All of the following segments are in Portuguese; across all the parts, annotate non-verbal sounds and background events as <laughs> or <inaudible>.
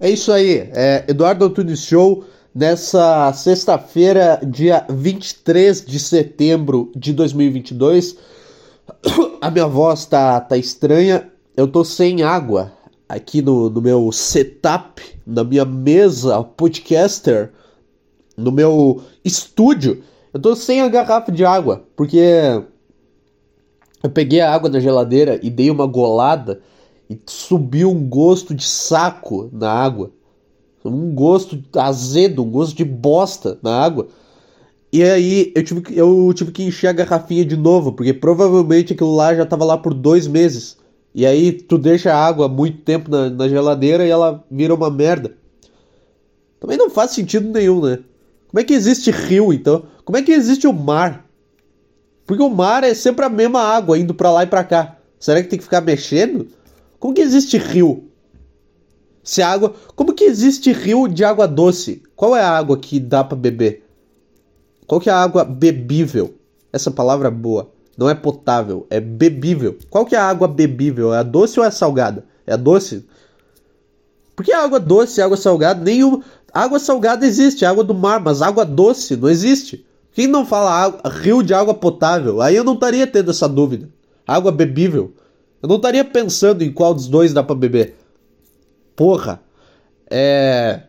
É isso aí, é Eduardo Antunes Show nessa sexta-feira, dia 23 de setembro de 2022. <coughs> A minha voz tá, tá estranha, eu tô sem água aqui no, no meu setup, na minha mesa podcaster, no meu estúdio. Eu tô sem a garrafa de água, porque eu peguei a água na geladeira e dei uma golada e subiu um gosto de saco na água. Um gosto azedo, um gosto de bosta na água. E aí eu tive, que, eu tive que encher a garrafinha de novo, porque provavelmente aquilo lá já tava lá por dois meses. E aí tu deixa a água muito tempo na, na geladeira e ela vira uma merda. Também não faz sentido nenhum, né? Como é que existe rio então? Como é que existe o mar? Porque o mar é sempre a mesma água indo para lá e para cá. Será que tem que ficar mexendo? Como que existe rio? Se água, como que existe rio de água doce? Qual é a água que dá para beber? Qual que é a água bebível? Essa palavra é boa. Não é potável, é bebível. Qual que é a água bebível? É a doce ou é a salgada? É a doce? Porque a água doce e água salgada, nenhuma. Água salgada existe, água do mar, mas água doce não existe. Quem não fala água, rio de água potável? Aí eu não estaria tendo essa dúvida. Água bebível. Eu não estaria pensando em qual dos dois dá para beber. Porra. É.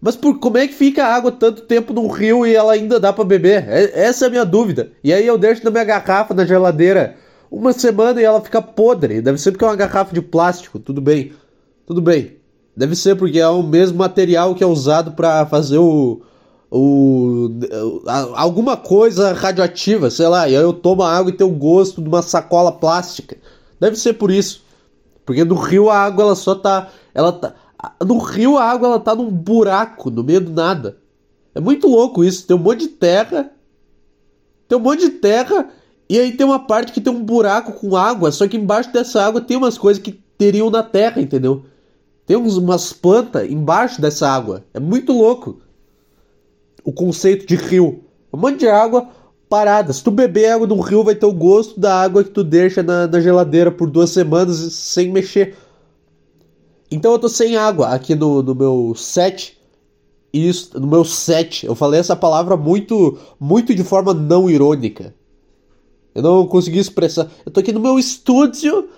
Mas por como é que fica a água tanto tempo num rio e ela ainda dá para beber? É, essa é a minha dúvida. E aí eu deixo na minha garrafa na geladeira uma semana e ela fica podre. Deve ser porque é uma garrafa de plástico. Tudo bem. Tudo bem. Deve ser porque é o mesmo material que é usado para fazer o, o, alguma coisa radioativa, sei lá, e aí eu tomo a água e tem o gosto de uma sacola plástica. Deve ser por isso. Porque no rio a água ela só tá, ela tá, no rio a água ela tá num buraco no meio do nada. É muito louco isso, tem um monte de terra, tem um monte de terra e aí tem uma parte que tem um buraco com água, só que embaixo dessa água tem umas coisas que teriam na terra, entendeu? Tem uns, umas plantas embaixo dessa água. É muito louco o conceito de rio. Um monte de água parada. Se tu beber água de um rio, vai ter o gosto da água que tu deixa na, na geladeira por duas semanas sem mexer. Então eu tô sem água aqui no, no meu set. Isso, no meu set. Eu falei essa palavra muito, muito de forma não irônica. Eu não consegui expressar. Eu tô aqui no meu estúdio.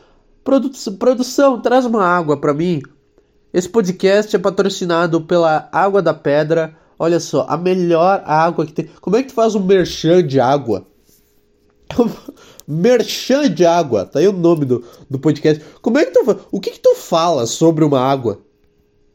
Produ produção, traz uma água para mim. Esse podcast é patrocinado pela Água da Pedra Olha só, a melhor água que tem. Como é que tu faz um merchan de água? <laughs> merchan de água, tá aí o nome do, do podcast. Como é que tu O que que tu fala sobre uma água?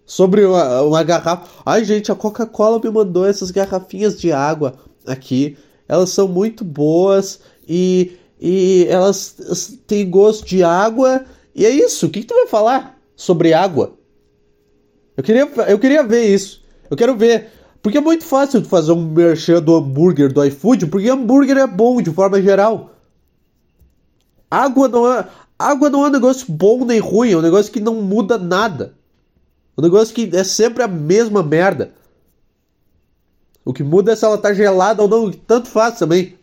Sobre uma, uma garrafa. Ai, gente, a Coca-Cola me mandou essas garrafinhas de água aqui. Elas são muito boas e, e elas têm gosto de água. E é isso. O que, que tu vai falar sobre água? Eu queria, eu queria ver isso. Eu quero ver porque é muito fácil de fazer um merchan do hambúrguer do iFood, porque hambúrguer é bom de forma geral. Água não é, água não é um negócio bom nem ruim, é um negócio que não muda nada. É um negócio que é sempre a mesma merda. O que muda é se ela tá gelada ou não, tanto faz também.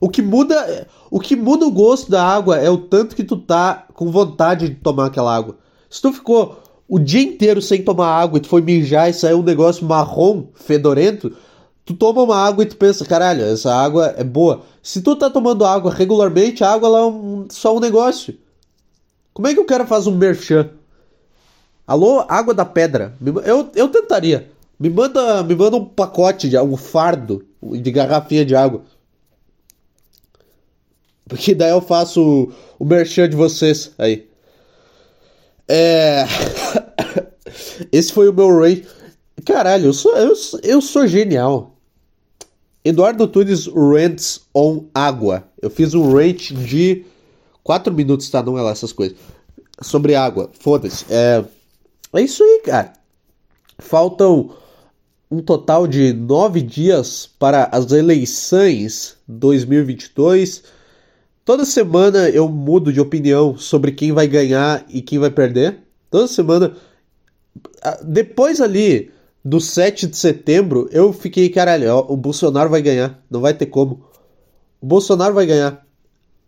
O que muda, o que muda o gosto da água é o tanto que tu tá com vontade de tomar aquela água. Se tu ficou o dia inteiro sem tomar água e tu foi mijar e saiu um negócio marrom, fedorento, tu toma uma água e tu pensa, caralho, essa água é boa. Se tu tá tomando água regularmente, a água é um, só um negócio. Como é que o cara faz um merchan? Alô, água da pedra. Eu, eu tentaria. Me manda, me manda um pacote, de, um fardo de garrafinha de água. Porque daí eu faço o, o merchan de vocês aí. É. <laughs> Esse foi o meu rate. Caralho, eu sou, eu, eu sou genial. Eduardo Tunes Rants on Água. Eu fiz um rate de 4 minutos, tá? Não é lá essas coisas. Sobre água. Foda-se. É... é isso aí, cara. Faltam um total de 9 dias para as eleições 2022. Toda semana eu mudo de opinião sobre quem vai ganhar e quem vai perder. Toda semana. Depois ali do 7 de setembro, eu fiquei, caralho, o Bolsonaro vai ganhar. Não vai ter como. O Bolsonaro vai ganhar.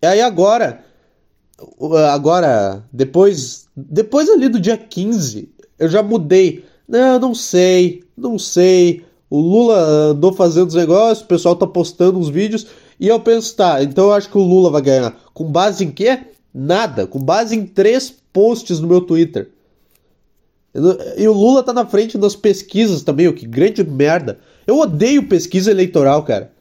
E aí agora, agora, depois, depois ali do dia 15, eu já mudei. Não, não sei, não sei. O Lula andou fazendo os negócios, o pessoal tá postando uns vídeos, e eu penso, tá, então eu acho que o Lula vai ganhar. Com base em quê? Nada. Com base em três posts no meu Twitter. E o Lula tá na frente das pesquisas também, o que grande merda. Eu odeio pesquisa eleitoral, cara.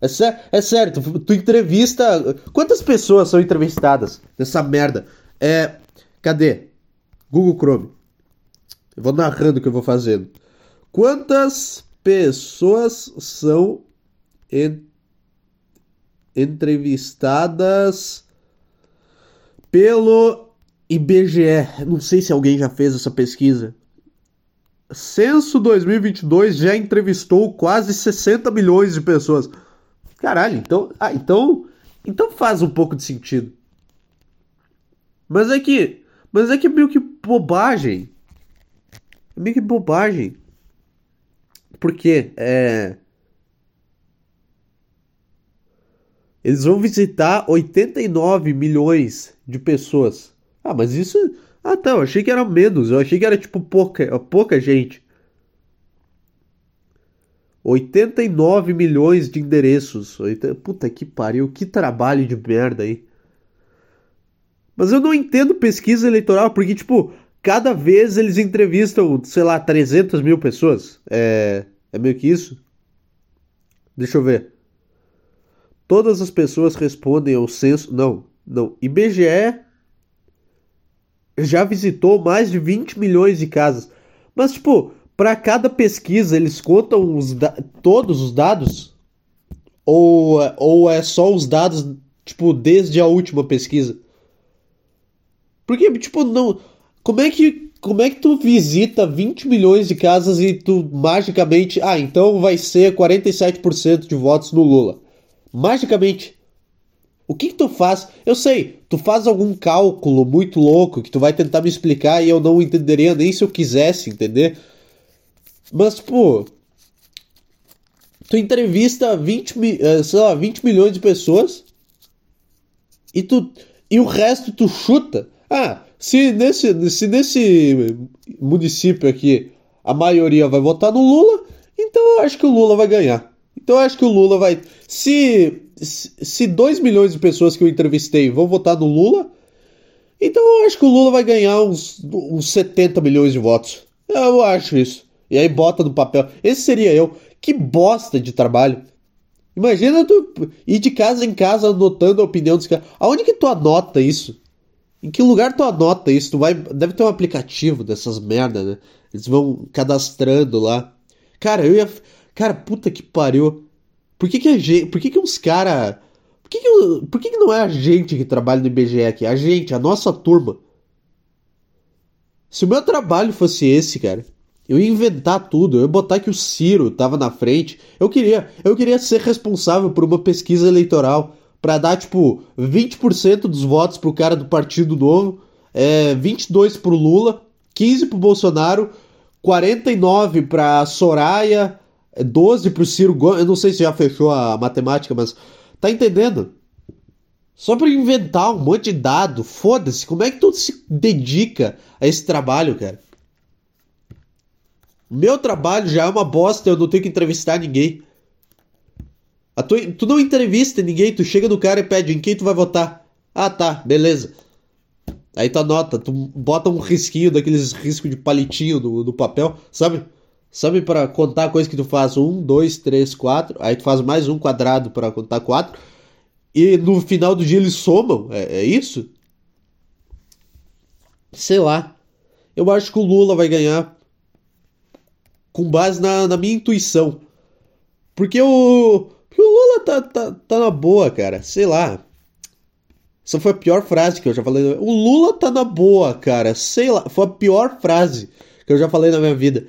É, sé é sério, tu, tu, entrevista. Quantas pessoas são entrevistadas nessa merda? É. Cadê? Google Chrome. Eu vou narrando o que eu vou fazendo. Quantas pessoas são en entrevistadas pelo IBGE? Não sei se alguém já fez essa pesquisa. Censo 2022 já entrevistou quase 60 milhões de pessoas. Caralho, então. Ah, então. Então faz um pouco de sentido. Mas é que. Mas é que é meio que bobagem. É meio que bobagem. Porque é. Eles vão visitar 89 milhões de pessoas. Ah, mas isso. Ah, tá. Eu achei que era menos. Eu achei que era tipo pouca, pouca gente. 89 milhões de endereços. Puta que pariu, que trabalho de merda aí. Mas eu não entendo pesquisa eleitoral, porque, tipo, cada vez eles entrevistam, sei lá, 300 mil pessoas. É, é meio que isso? Deixa eu ver. Todas as pessoas respondem ao censo. Não, não. IBGE já visitou mais de 20 milhões de casas. Mas, tipo, para cada pesquisa eles contam os todos os dados? Ou, ou é só os dados, tipo, desde a última pesquisa? Porque, tipo, não. Como é que. Como é que tu visita 20 milhões de casas e tu magicamente. Ah, então vai ser 47% de votos no Lula. Magicamente. O que, que tu faz? Eu sei, tu faz algum cálculo muito louco que tu vai tentar me explicar e eu não entenderia nem se eu quisesse entender. Mas, pô. Tu entrevista 20, eh, sei lá, 20 milhões de pessoas e tu e o resto tu chuta. Ah, se nesse, se nesse município aqui a maioria vai votar no Lula, então eu acho que o Lula vai ganhar. Então eu acho que o Lula vai. Se, se 2 milhões de pessoas que eu entrevistei vão votar no Lula, então eu acho que o Lula vai ganhar uns, uns 70 milhões de votos. Eu acho isso. E aí bota no papel. Esse seria eu. Que bosta de trabalho. Imagina tu ir de casa em casa anotando a opinião dos caras. Aonde que tu anota isso? Em que lugar tu anota isso? Tu vai. Deve ter um aplicativo dessas merda, né? Eles vão cadastrando lá. Cara, eu ia. Cara, puta que pariu. Por que que a gente. Por que que uns cara. Por que que, por que que não é a gente que trabalha no IBGE aqui? A gente, a nossa turma. Se o meu trabalho fosse esse, cara, eu ia inventar tudo, eu ia botar que o Ciro estava na frente. Eu queria, eu queria ser responsável por uma pesquisa eleitoral para dar tipo 20% dos votos pro cara do Partido Novo, é, 22 pro Lula, 15 pro Bolsonaro, 49 para Soraya, 12 pro Ciro Gomes. Eu não sei se já fechou a matemática, mas tá entendendo? Só para inventar um monte de dado, foda-se, como é que tu se dedica a esse trabalho, cara? Meu trabalho já é uma bosta, eu não tenho que entrevistar ninguém. Tu, tu, não entrevista ninguém, tu chega no cara e pede em quem tu vai votar. Ah, tá, beleza. Aí tu anota, tu bota um risquinho daqueles riscos de palitinho no papel, sabe? Sabe para contar coisa que tu faz? Um, dois, três, quatro. Aí tu faz mais um quadrado para contar quatro. E no final do dia eles somam. É, é isso? Sei lá. Eu acho que o Lula vai ganhar com base na, na minha intuição. Porque o, porque o Lula tá, tá, tá na boa, cara. Sei lá. Essa foi a pior frase que eu já falei. O Lula tá na boa, cara. Sei lá. Foi a pior frase que eu já falei na minha vida.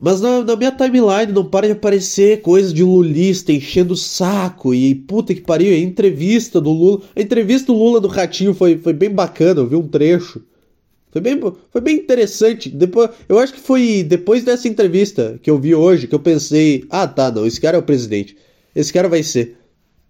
Mas na, na, minha timeline não para de aparecer coisas de lulista enchendo o saco. E puta que pariu, a entrevista do Lula. A entrevista do Lula do Ratinho foi, foi bem bacana, eu vi um trecho. Foi bem, foi bem interessante. Depois, eu acho que foi depois dessa entrevista que eu vi hoje que eu pensei: ah, tá, não, esse cara é o presidente. Esse cara vai ser.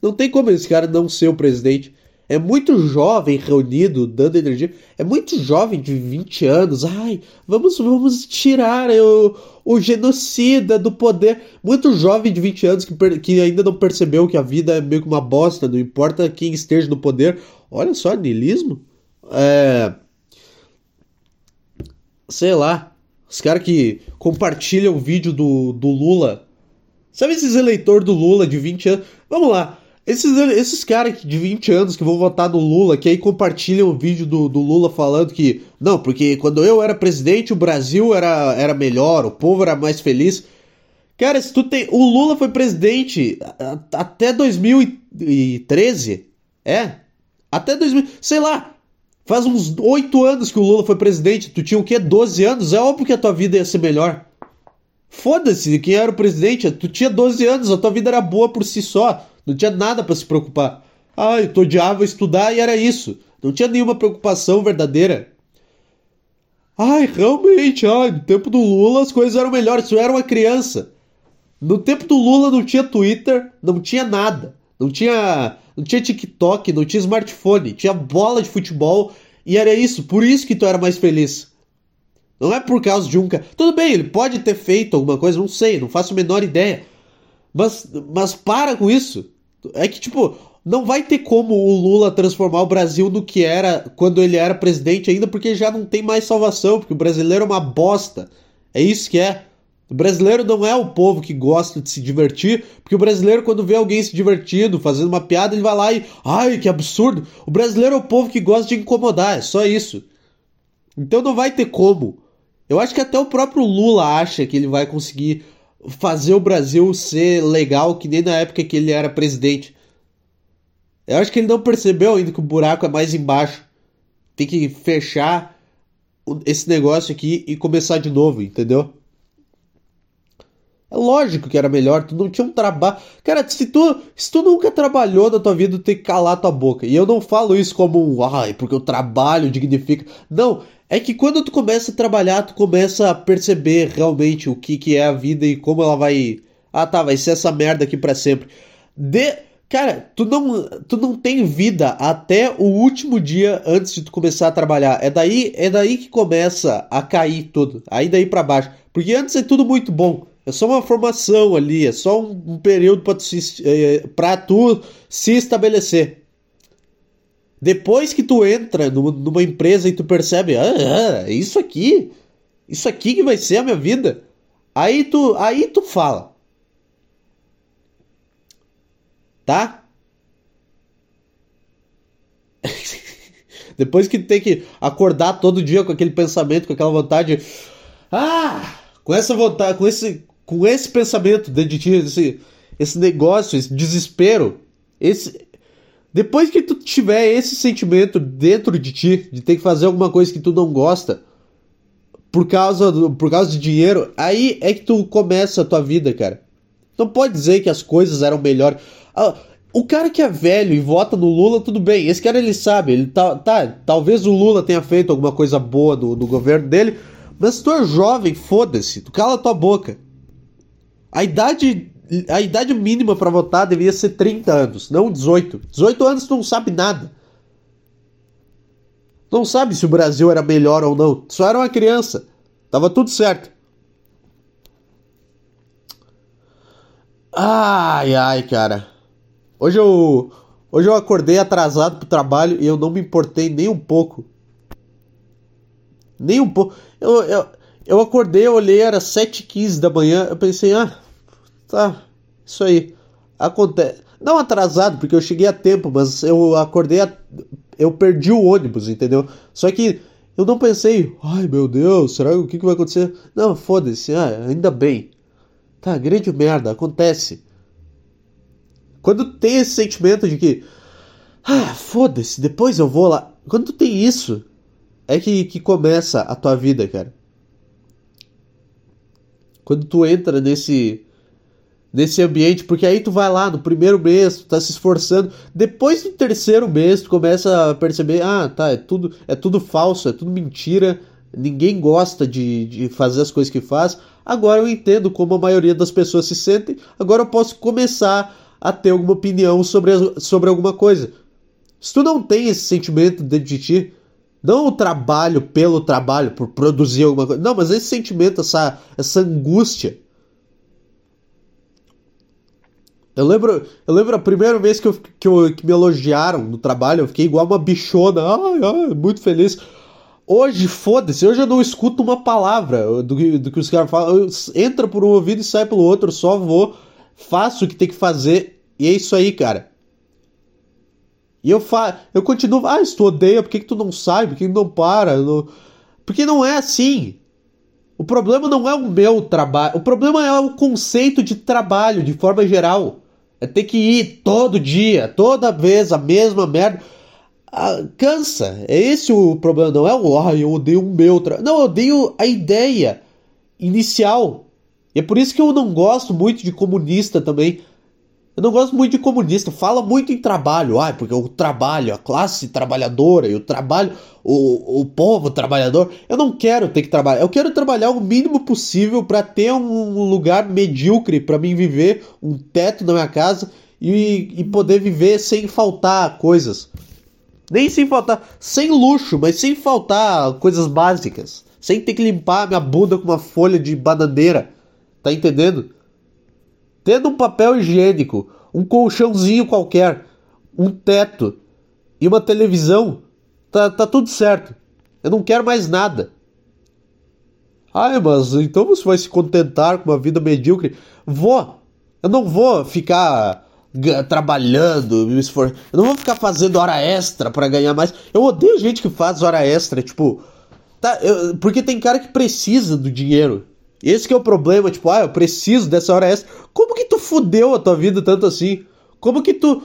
Não tem como esse cara não ser o presidente. É muito jovem reunido, dando energia. É muito jovem de 20 anos. Ai, vamos, vamos tirar o, o genocida do poder. Muito jovem de 20 anos que, que ainda não percebeu que a vida é meio que uma bosta, não importa quem esteja no poder. Olha só, niilismo. É. Sei lá. Os caras que compartilham o vídeo do, do Lula. Sabe esses eleitores do Lula de 20 anos? Vamos lá. Esses, esses caras de 20 anos que vão votar no Lula, que aí compartilham o vídeo do, do Lula falando que. Não, porque quando eu era presidente, o Brasil era, era melhor, o povo era mais feliz. Cara, se tu tem. O Lula foi presidente até 2013. É? Até 2000. Sei lá. Faz uns 8 anos que o Lula foi presidente. Tu tinha o quê? 12 anos? É óbvio que a tua vida ia ser melhor. Foda-se quem era o presidente. Tu tinha 12 anos, a tua vida era boa por si só. Não tinha nada para se preocupar. Ah, eu odiava estudar e era isso. Não tinha nenhuma preocupação verdadeira. Ai, realmente, ai, no tempo do Lula as coisas eram melhores. Eu era uma criança. No tempo do Lula não tinha Twitter, não tinha nada. Não tinha, não tinha TikTok, não tinha smartphone, tinha bola de futebol e era isso. Por isso que tu era mais feliz. Não é por causa de um cara. Tudo bem, ele pode ter feito alguma coisa, não sei, não faço a menor ideia. Mas, mas para com isso. É que, tipo, não vai ter como o Lula transformar o Brasil no que era quando ele era presidente ainda, porque já não tem mais salvação, porque o brasileiro é uma bosta. É isso que é. O brasileiro não é o povo que gosta de se divertir, porque o brasileiro, quando vê alguém se divertindo, fazendo uma piada, ele vai lá e. Ai, que absurdo! O brasileiro é o povo que gosta de incomodar, é só isso. Então não vai ter como. Eu acho que até o próprio Lula acha que ele vai conseguir fazer o Brasil ser legal que nem na época que ele era presidente. Eu acho que ele não percebeu ainda que o buraco é mais embaixo. Tem que fechar esse negócio aqui e começar de novo, entendeu? É lógico que era melhor, tu não tinha um trabalho. Cara, se tu, se tu nunca trabalhou na tua vida, tu tem que calar tua boca. E eu não falo isso como, ai, porque o trabalho dignifica. Não, é que quando tu começa a trabalhar, tu começa a perceber realmente o que, que é a vida e como ela vai. Ah, tá, vai ser essa merda aqui para sempre. De... Cara, tu não, tu não tem vida até o último dia antes de tu começar a trabalhar. É daí, é daí que começa a cair tudo. Aí daí para baixo. Porque antes é tudo muito bom. É só uma formação ali, é só um, um período para tu, se, é, pra tu se estabelecer. Depois que tu entra numa empresa e tu percebe, ah, é isso aqui, isso aqui que vai ser a minha vida. Aí tu, aí tu fala. Tá? <laughs> Depois que tu tem que acordar todo dia com aquele pensamento, com aquela vontade, ah, com essa vontade, com esse, com esse pensamento dentro de ti, esse, esse negócio, esse desespero, esse, depois que tu tiver esse sentimento dentro de ti, de ter que fazer alguma coisa que tu não gosta, por causa, do, por causa de dinheiro, aí é que tu começa a tua vida, cara. Não pode dizer que as coisas eram melhores. Ah, o cara que é velho e vota no Lula, tudo bem. Esse cara ele sabe, ele tá, tá talvez o Lula tenha feito alguma coisa boa no, no governo dele, mas se tu é jovem, foda-se, tu cala tua boca. A idade a idade mínima para votar deveria ser 30 anos, não 18. 18 anos tu não sabe nada. Não sabe se o Brasil era melhor ou não. Só era uma criança. Tava tudo certo. Ai, ai, cara. Hoje eu hoje eu acordei atrasado pro trabalho e eu não me importei nem um pouco. Nem um pouco. Eu, eu, eu acordei, eu olhei, era 7h15 da manhã. Eu pensei, ah, Tá, isso aí. Acontece. Não atrasado, porque eu cheguei a tempo, mas eu acordei. A... Eu perdi o ônibus, entendeu? Só que eu não pensei, ai meu Deus, será o que, que vai acontecer? Não, foda-se, ah, ainda bem. Tá, grande merda, acontece. Quando tem esse sentimento de que, ah, foda-se, depois eu vou lá. Quando tem isso, é que, que começa a tua vida, cara. Quando tu entra nesse nesse ambiente, porque aí tu vai lá no primeiro mês, tu tá se esforçando, depois do terceiro mês tu começa a perceber, ah, tá, é tudo, é tudo falso, é tudo mentira, ninguém gosta de, de fazer as coisas que faz. Agora eu entendo como a maioria das pessoas se sentem, agora eu posso começar a ter alguma opinião sobre, sobre alguma coisa. Se tu não tem esse sentimento dentro de ti, não o trabalho pelo trabalho, por produzir alguma coisa. Não, mas esse sentimento, essa, essa angústia. Eu lembro, eu lembro a primeira vez que, eu, que, eu, que me elogiaram no trabalho, eu fiquei igual uma bichona. Ai, ai, muito feliz. Hoje, foda-se, hoje eu não escuto uma palavra do, do que os caras falam. Entra por um ouvido e sai pelo outro, só vou, faço o que tem que fazer. E é isso aí, cara. E eu fa eu continuo, ah, se tu odeia, por que, que tu não sai? Por que, que não para? Não... Porque não é assim. O problema não é o meu trabalho. O problema é o conceito de trabalho, de forma geral. É ter que ir todo dia, toda vez, a mesma merda. Ah, cansa. É esse o problema. Não é o, ah, eu odeio o meu trabalho. Não, eu odeio a ideia inicial. E é por isso que eu não gosto muito de comunista também. Eu não gosto muito de comunista, fala muito em trabalho, ah, porque o trabalho, a classe trabalhadora e o trabalho, o, o povo trabalhador. Eu não quero ter que trabalhar, eu quero trabalhar o mínimo possível para ter um lugar medíocre para mim viver, um teto na minha casa e, e poder viver sem faltar coisas. Nem sem faltar, sem luxo, mas sem faltar coisas básicas. Sem ter que limpar minha bunda com uma folha de bananeira. Tá entendendo? Tendo um papel higiênico, um colchãozinho qualquer, um teto e uma televisão, tá, tá tudo certo. Eu não quero mais nada. Ai, mas então você vai se contentar com uma vida medíocre? Vou. Eu não vou ficar trabalhando, me esforçando. Eu não vou ficar fazendo hora extra para ganhar mais. Eu odeio gente que faz hora extra, tipo. Tá, eu, porque tem cara que precisa do dinheiro. Esse que é o problema, tipo, ah, eu preciso dessa hora extra. Como que tu fudeu a tua vida tanto assim? Como que tu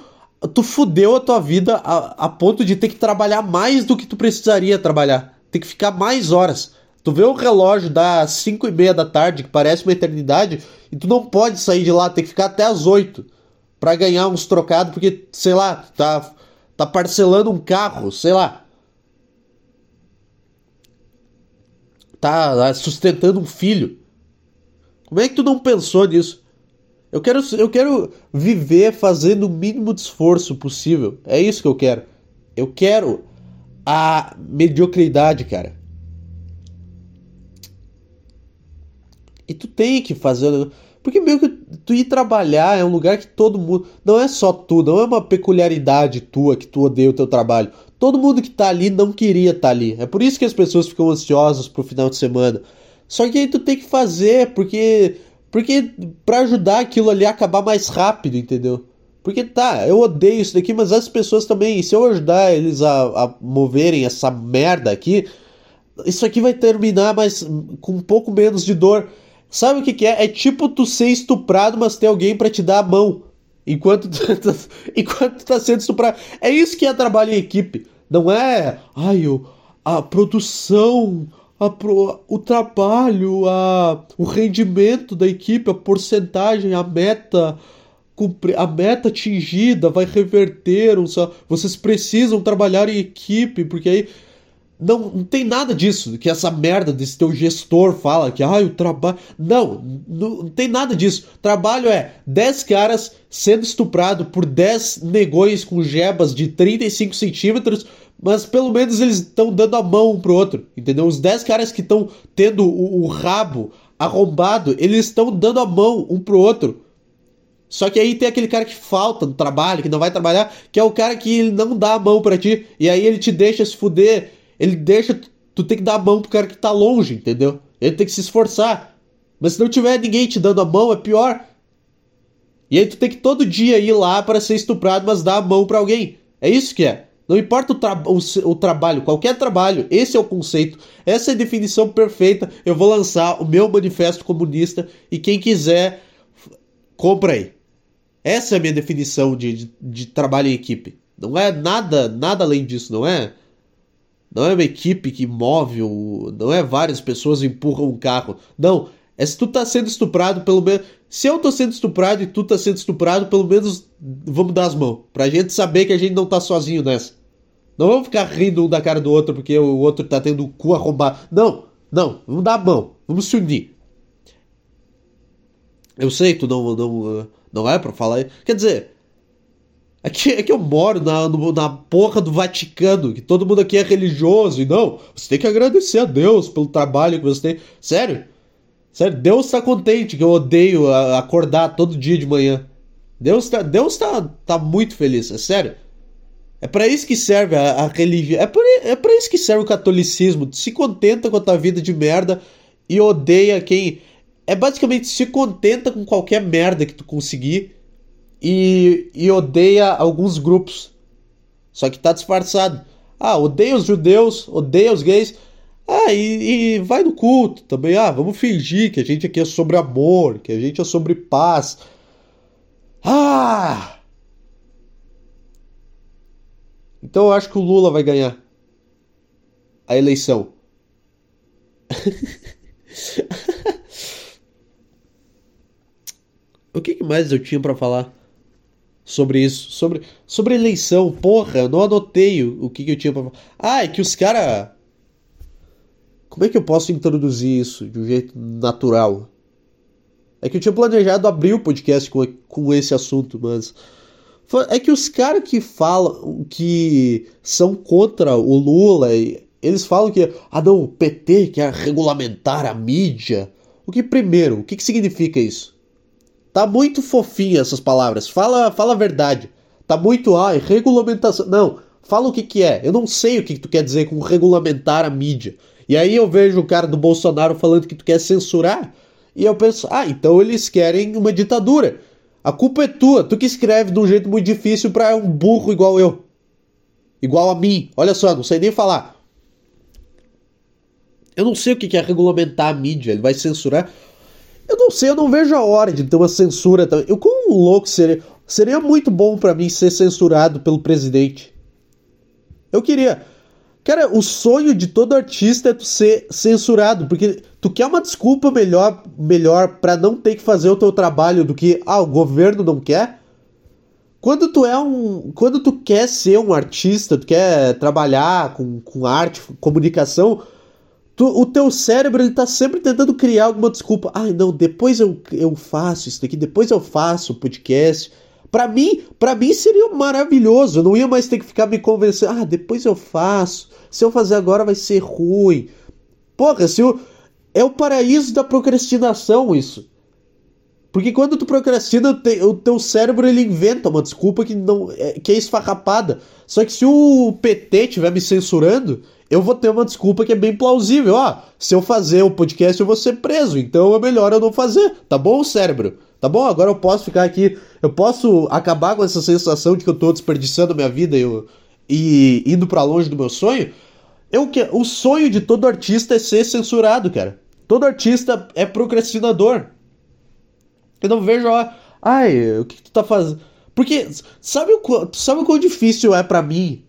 tu fudeu a tua vida a, a ponto de ter que trabalhar mais do que tu precisaria trabalhar? Ter que ficar mais horas. Tu vê o relógio das 5 e meia da tarde, que parece uma eternidade, e tu não pode sair de lá, tem que ficar até as 8 para ganhar uns trocados, porque, sei lá, tá, tá parcelando um carro, sei lá. Tá sustentando um filho. Como é que tu não pensou nisso? Eu quero, eu quero viver fazendo o mínimo de esforço possível. É isso que eu quero. Eu quero a mediocridade, cara. E tu tem que fazer. Porque meio que tu ir trabalhar é um lugar que todo mundo. Não é só tu, não é uma peculiaridade tua que tu odeia o teu trabalho. Todo mundo que tá ali não queria estar tá ali. É por isso que as pessoas ficam ansiosas pro final de semana. Só que aí tu tem que fazer, porque. Porque para ajudar aquilo ali a acabar mais rápido, entendeu? Porque tá, eu odeio isso daqui, mas as pessoas também, se eu ajudar eles a, a moverem essa merda aqui, isso aqui vai terminar mais com um pouco menos de dor. Sabe o que, que é? É tipo tu ser estuprado, mas ter alguém para te dar a mão. Enquanto tu, <laughs> enquanto tu tá sendo estuprado. É isso que é trabalho em equipe. Não é. Ai, eu, a produção a, o trabalho, a, o rendimento da equipe, a porcentagem, a meta a meta atingida vai reverter, vocês precisam trabalhar em equipe, porque aí não, não tem nada disso, que essa merda desse teu gestor fala que ah, o trabalho. Não, não, não, tem nada disso. Trabalho é 10 caras sendo estuprado por 10 negões com jebas de 35 centímetros mas pelo menos eles estão dando a mão um pro outro, entendeu? Os 10 caras que estão tendo o, o, rabo arrombado, eles estão dando a mão um pro outro. Só que aí tem aquele cara que falta no trabalho, que não vai trabalhar, que é o cara que não dá a mão para ti, e aí ele te deixa se fuder, ele deixa tu ter que dar a mão pro cara que tá longe, entendeu? Ele tem que se esforçar. Mas se não tiver ninguém te dando a mão, é pior. E aí tu tem que todo dia ir lá para ser estuprado, mas dar a mão para alguém. É isso que é. Não importa o, tra o, o, trabalho, qualquer trabalho, esse é o conceito, essa é a definição perfeita. Eu vou lançar o meu manifesto comunista e quem quiser, compra aí. Essa é a minha definição de, de, de trabalho em equipe. Não é nada, nada além disso, não é? Não é uma equipe que move, o, não é várias pessoas empurram um carro. Não, é se tu tá sendo estuprado, pelo menos. Se eu tô sendo estuprado e tu tá sendo estuprado, pelo menos vamos dar as mãos. Pra gente saber que a gente não tá sozinho nessa. Não vamos ficar rindo um da cara do outro porque o outro tá tendo o cu arrombado. Não, não, vamos dar a mão, vamos se unir. Eu sei, tu não, não, não é para falar. Quer dizer, Que, é que eu moro na, no, na porra do Vaticano, que todo mundo aqui é religioso. E não, você tem que agradecer a Deus pelo trabalho que você tem. Sério? Sério, Deus tá contente que eu odeio acordar todo dia de manhã. Deus tá, Deus tá, tá muito feliz, é sério. É para isso que serve a, a religião. É pra, é pra isso que serve o catolicismo. Se contenta com a tua vida de merda e odeia quem. É basicamente se contenta com qualquer merda que tu conseguir e, e odeia alguns grupos. Só que tá disfarçado. Ah, odeia os judeus, odeia os gays. Ah, e, e, vai no culto também. Ah, vamos fingir que a gente aqui é sobre amor, que a gente é sobre paz. Ah! Então eu acho que o Lula vai ganhar a eleição. <laughs> o que mais eu tinha para falar sobre isso? Sobre, sobre eleição. Porra, eu não anotei o que, que eu tinha pra falar. Ah, é que os caras. Como é que eu posso introduzir isso de um jeito natural? É que eu tinha planejado abrir o podcast com, com esse assunto, mas. É que os caras que falam que são contra o Lula, eles falam que, ah não, o PT quer regulamentar a mídia. O que primeiro, o que, que significa isso? Tá muito fofinho essas palavras. Fala, fala a verdade. Tá muito, ah, regulamentação. Não, fala o que que é. Eu não sei o que, que tu quer dizer com regulamentar a mídia. E aí eu vejo o cara do Bolsonaro falando que tu quer censurar. E eu penso, ah, então eles querem uma ditadura. A culpa é tua, tu que escreve de um jeito muito difícil para um burro igual eu. Igual a mim. Olha só, não sei nem falar. Eu não sei o que é regulamentar a mídia, ele vai censurar. Eu não sei, eu não vejo a hora de ter uma censura também. Eu, como louco seria. Seria muito bom para mim ser censurado pelo presidente. Eu queria. Cara, o sonho de todo artista é tu ser censurado, porque tu quer uma desculpa melhor, melhor para não ter que fazer o teu trabalho do que ah, o governo não quer. Quando tu é um, quando tu quer ser um artista, tu quer trabalhar com, com arte, comunicação, tu, o teu cérebro ele tá sempre tentando criar alguma desculpa. Ai, ah, não, depois eu, eu faço isso daqui, depois eu faço o podcast. Para mim, para mim seria maravilhoso. Eu não ia mais ter que ficar me convencendo. Ah, depois eu faço. Se eu fazer agora vai ser ruim. Porra, se eu... é o paraíso da procrastinação isso. Porque quando tu procrastina, o teu cérebro ele inventa uma desculpa que não é, que é esfarrapada. Só que se o PT estiver me censurando, eu vou ter uma desculpa que é bem plausível. Ah, se eu fazer o podcast eu vou ser preso, então é melhor eu não fazer. Tá bom, cérebro? Tá bom? Agora eu posso ficar aqui, eu posso acabar com essa sensação de que eu tô desperdiçando minha vida e, eu, e indo para longe do meu sonho. Eu, que, o sonho de todo artista é ser censurado, cara. Todo artista é procrastinador. Eu não vejo, ó, ai, o que, que tu tá fazendo? Porque sabe o, sabe o quão difícil é para mim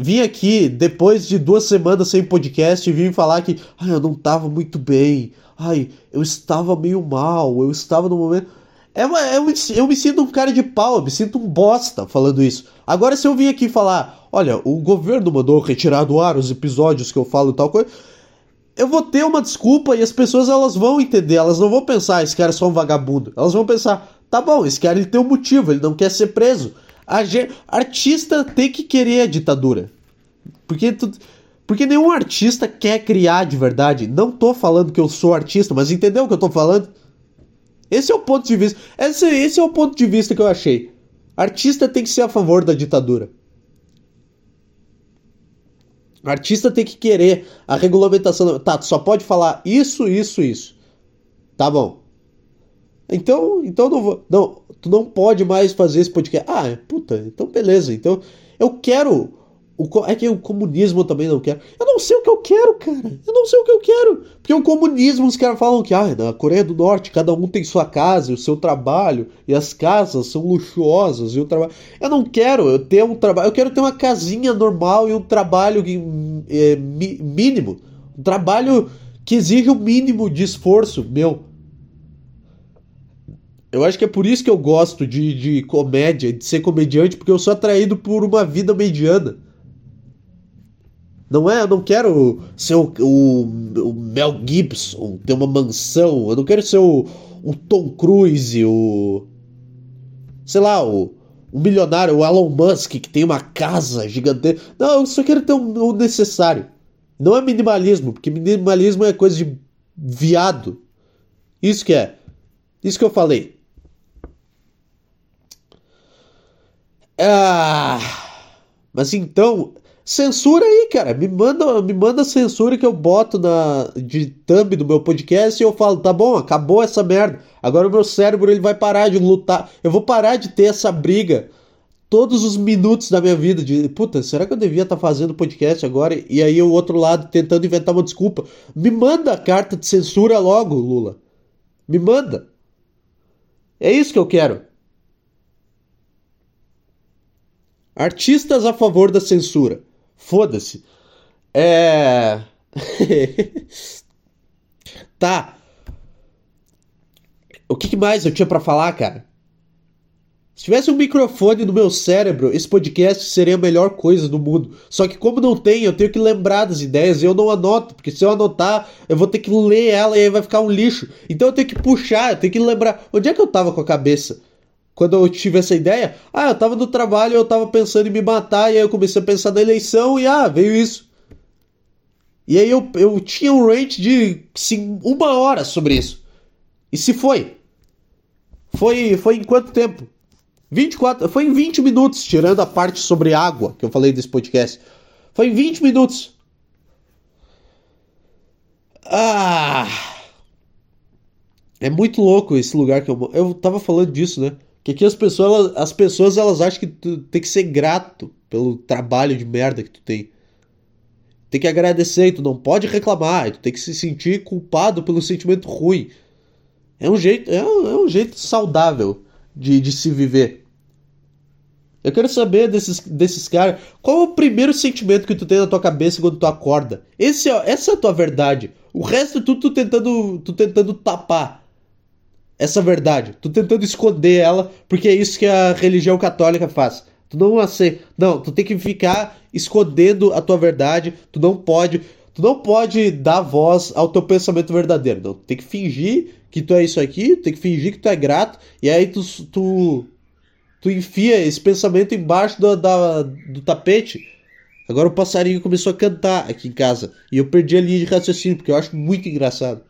vir aqui depois de duas semanas sem podcast e vir falar que ai, eu não tava muito bem, ai, eu estava meio mal, eu estava no momento. É é eu me sinto um cara de pau, eu me sinto um bosta falando isso. Agora, se eu vim aqui falar, olha, o governo mandou retirar do ar os episódios que eu falo tal coisa, eu vou ter uma desculpa e as pessoas elas vão entender, elas não vão pensar, esse cara é só um vagabundo. Elas vão pensar, tá bom, esse cara ele tem um motivo, ele não quer ser preso. A artista tem que querer a ditadura. Porque tu, porque nenhum artista quer criar de verdade. Não tô falando que eu sou artista, mas entendeu o que eu tô falando? Esse é o ponto de vista. Esse, esse é o ponto de vista que eu achei. Artista tem que ser a favor da ditadura. Artista tem que querer a regulamentação. Tá, só pode falar isso, isso, isso. Tá bom. Então, então não vou. Não, tu não pode mais fazer esse podcast. Ah, puta, então beleza. Então eu quero o, é que o comunismo também não quer. Eu não sei o que eu quero, cara. Eu não sei o que eu quero. Porque o comunismo, os caras falam que ah, na Coreia do Norte cada um tem sua casa e o seu trabalho. E as casas são luxuosas e o trabalho. Eu não quero eu ter um trabalho. Eu quero ter uma casinha normal e um trabalho é, mínimo. Um trabalho que exige o um mínimo de esforço meu. Eu acho que é por isso que eu gosto de, de comédia, de ser comediante, porque eu sou atraído por uma vida mediana. Não é, eu não quero ser o, o, o, Mel Gibson, ter uma mansão. Eu não quero ser o, o Tom Cruise, o. Sei lá, o, um milionário, o Elon Musk, que tem uma casa gigantesca. Não, eu só quero ter o um necessário. Não é minimalismo, porque minimalismo é coisa de viado. Isso que é. Isso que eu falei. Ah, mas então, censura aí, cara. Me manda, me manda censura que eu boto na de thumb do meu podcast e eu falo, tá bom, acabou essa merda. Agora o meu cérebro ele vai parar de lutar. Eu vou parar de ter essa briga todos os minutos da minha vida de, puta, será que eu devia estar tá fazendo podcast agora? E aí o outro lado tentando inventar uma desculpa. Me manda a carta de censura logo, Lula. Me manda. É isso que eu quero. Artistas a favor da censura. Foda-se. É. <laughs> tá. O que mais eu tinha para falar, cara? Se tivesse um microfone no meu cérebro, esse podcast seria a melhor coisa do mundo. Só que como não tem, eu tenho que lembrar das ideias e eu não anoto, porque se eu anotar, eu vou ter que ler ela e aí vai ficar um lixo. Então eu tenho que puxar, eu tenho que lembrar. Onde é que eu tava com a cabeça? Quando eu tive essa ideia, ah, eu tava no trabalho, eu tava pensando em me matar, e aí eu comecei a pensar na eleição e ah, veio isso. E aí eu, eu tinha um rate de sim, uma hora sobre isso. E se foi? Foi, foi em quanto tempo? 24, foi em 20 minutos, tirando a parte sobre água que eu falei desse podcast. Foi em 20 minutos. Ah! É muito louco esse lugar que eu Eu tava falando disso, né? Que aqui as pessoas, as pessoas elas acham que tu tem que ser grato pelo trabalho de merda que tu tem. Tem que agradecer tu não pode reclamar, tu tem que se sentir culpado pelo sentimento ruim. É um jeito, é um, é um jeito saudável de, de se viver. Eu quero saber desses, desses caras, qual é o primeiro sentimento que tu tem na tua cabeça quando tu acorda? Esse, é, essa é a tua verdade. O resto é tudo tu tentando, tu tentando tapar essa verdade. Tu tentando esconder ela, porque é isso que a religião católica faz. Tu não aceita. Não, tu tem que ficar escondendo a tua verdade. Tu não pode. Tu não pode dar voz ao teu pensamento verdadeiro. Não, tu tem que fingir que tu é isso aqui, tu tem que fingir que tu é grato, e aí tu, tu, tu enfia esse pensamento embaixo do, da, do tapete. Agora o passarinho começou a cantar aqui em casa. E eu perdi a linha de raciocínio, porque eu acho muito engraçado.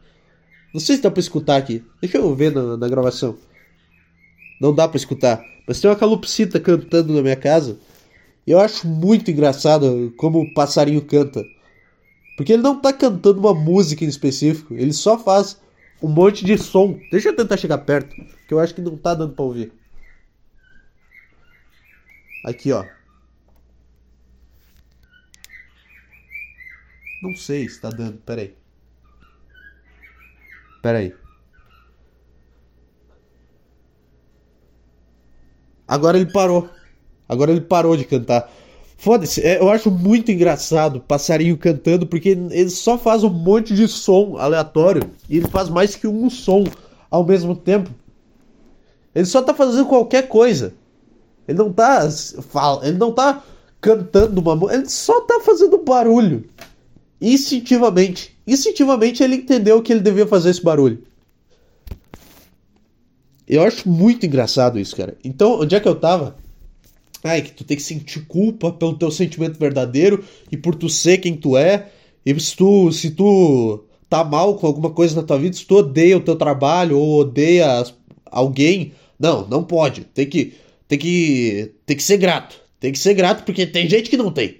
Não sei se dá pra escutar aqui. Deixa eu ver na, na gravação. Não dá pra escutar. Mas tem uma calopsita cantando na minha casa. E eu acho muito engraçado como o passarinho canta. Porque ele não tá cantando uma música em específico. Ele só faz um monte de som. Deixa eu tentar chegar perto. Que eu acho que não tá dando pra ouvir. Aqui, ó. Não sei se tá dando. Pera aí. Pera aí. Agora ele parou. Agora ele parou de cantar. Foda-se, é, eu acho muito engraçado passarinho cantando, porque ele só faz um monte de som aleatório. E ele faz mais que um som ao mesmo tempo. Ele só tá fazendo qualquer coisa. Ele não tá. Ele não tá cantando uma música. Ele só tá fazendo barulho. Instintivamente. Instintivamente ele entendeu que ele devia fazer esse barulho. Eu acho muito engraçado isso, cara. Então, onde é que eu tava? Ai, que tu tem que sentir culpa pelo teu sentimento verdadeiro e por tu ser quem tu é. E se tu, se tu tá mal com alguma coisa na tua vida, se tu odeia o teu trabalho ou odeia alguém, não, não pode. Tem que, tem que, tem que ser grato. Tem que ser grato porque tem gente que não tem.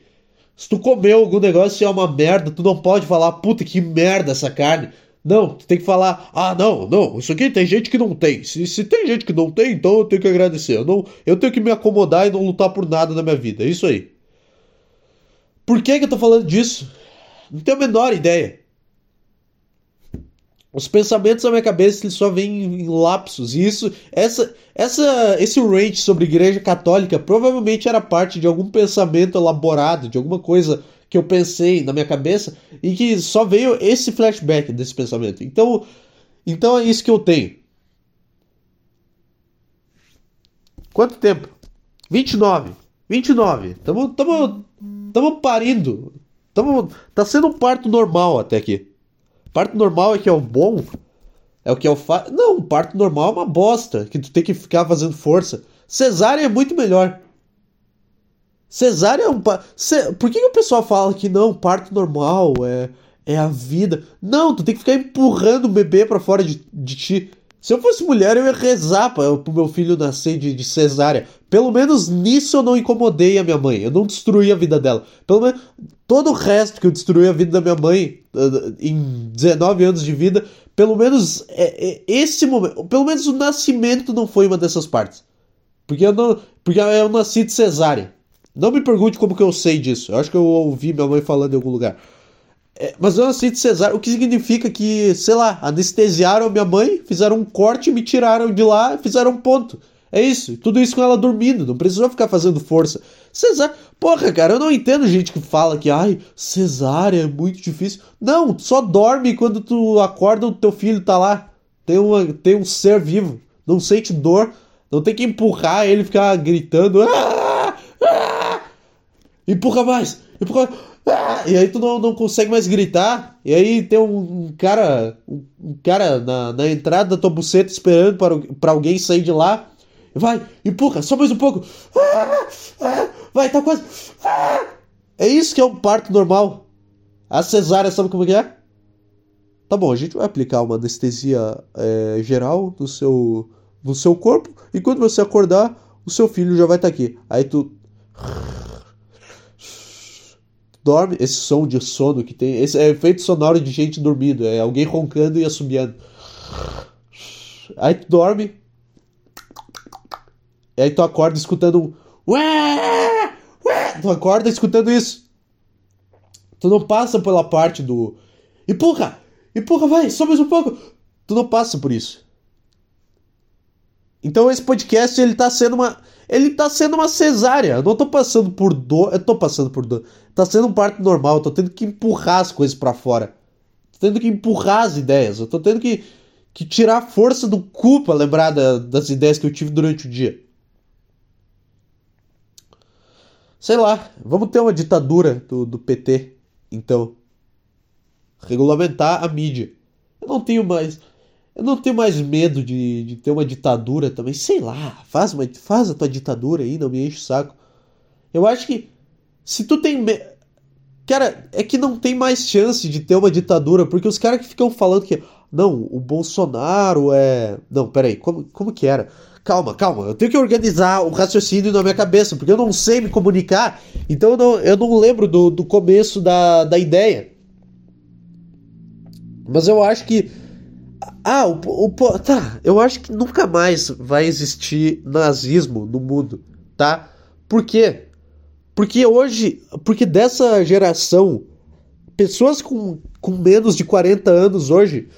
Se tu comeu algum negócio e é uma merda, tu não pode falar, puta que merda essa carne. Não, tu tem que falar, ah, não, não, isso aqui tem gente que não tem. Se, se tem gente que não tem, então eu tenho que agradecer. Eu, não, eu tenho que me acomodar e não lutar por nada na minha vida. É isso aí. Por que, que eu tô falando disso? Não tenho a menor ideia. Os pensamentos na minha cabeça eles só vêm em lapsos. E isso, essa, essa, esse range sobre igreja católica provavelmente era parte de algum pensamento elaborado, de alguma coisa que eu pensei na minha cabeça e que só veio esse flashback desse pensamento. Então, então é isso que eu tenho. Quanto tempo? 29. 29. Tamo, tamo, tamo parindo. Tamo, tá sendo um parto normal até aqui. Parto normal é que é o bom? É o que é o fa... Não, parto normal é uma bosta, que tu tem que ficar fazendo força. Cesárea é muito melhor. Cesárea é um. Por que, que o pessoal fala que não, parto normal é, é a vida? Não, tu tem que ficar empurrando o bebê para fora de, de ti. Se eu fosse mulher, eu ia rezar pro meu filho nascer de, de cesárea. Pelo menos nisso eu não incomodei a minha mãe. Eu não destruí a vida dela. Pelo menos todo o resto que eu destruí a vida da minha mãe uh, em 19 anos de vida, pelo menos é, é, esse momento, pelo menos o nascimento não foi uma dessas partes. Porque eu não, porque eu nasci de cesárea. Não me pergunte como que eu sei disso. Eu acho que eu ouvi minha mãe falando em algum lugar. É, mas eu de cesárea, o que significa que, sei lá, anestesiaram minha mãe, fizeram um corte, me tiraram de lá, fizeram um ponto. É isso. Tudo isso com ela dormindo, não precisou ficar fazendo força. Cesárea. Porra, cara, eu não entendo gente que fala que, ai, cesárea é muito difícil. Não, só dorme quando tu acorda o teu filho tá lá. Tem, uma, tem um ser vivo. Não sente dor. Não tem que empurrar ele ficar gritando. Ah, empurra mais! Empurra! Ah! E aí tu não, não consegue mais gritar. E aí tem um, cara, um, cara na, na entrada da tua buceta esperando para, para alguém sair de lá. Vai, empurra, só mais um pouco. Ah! Ah! Vai, tá quase. É isso que é um parto normal. A cesárea, sabe como é? Tá bom, a gente vai aplicar uma anestesia é, geral no seu, no seu corpo. E quando você acordar, o seu filho já vai estar tá aqui. Aí tu dorme, esse som de sono que tem, esse é efeito sonoro de gente dormindo, é alguém roncando e assobiando. Aí tu dorme, e aí tu acorda escutando um ué, ué, tu acorda escutando isso. Tu não passa pela parte do empurra, empurra, vai, só mais um pouco. Tu não passa por isso. Então esse podcast ele tá sendo uma ele tá sendo uma cesárea. Eu não tô passando por dor, eu tô passando por dor. Tá sendo um parto normal, eu tô tendo que empurrar as coisas para fora. Tô tendo que empurrar as ideias. Eu tô tendo que, que tirar a força do cu pra lembrar da, das ideias que eu tive durante o dia. Sei lá, vamos ter uma ditadura do, do PT, então. Regulamentar a mídia. Eu não tenho mais. Eu não tenho mais medo de, de ter uma ditadura também. Sei lá, faz, uma, faz a tua ditadura aí, não me enche o saco. Eu acho que se tu tem. Me... Cara, é que não tem mais chance de ter uma ditadura, porque os caras que ficam falando que. Não, o Bolsonaro é. Não, peraí, como, como que era? Calma, calma, eu tenho que organizar o raciocínio na minha cabeça, porque eu não sei me comunicar, então eu não, eu não lembro do, do começo da, da ideia. Mas eu acho que ah, o, o, tá. Eu acho que nunca mais vai existir nazismo no mundo, tá? Por quê? Porque hoje, porque dessa geração, pessoas com, com menos de 40 anos hoje,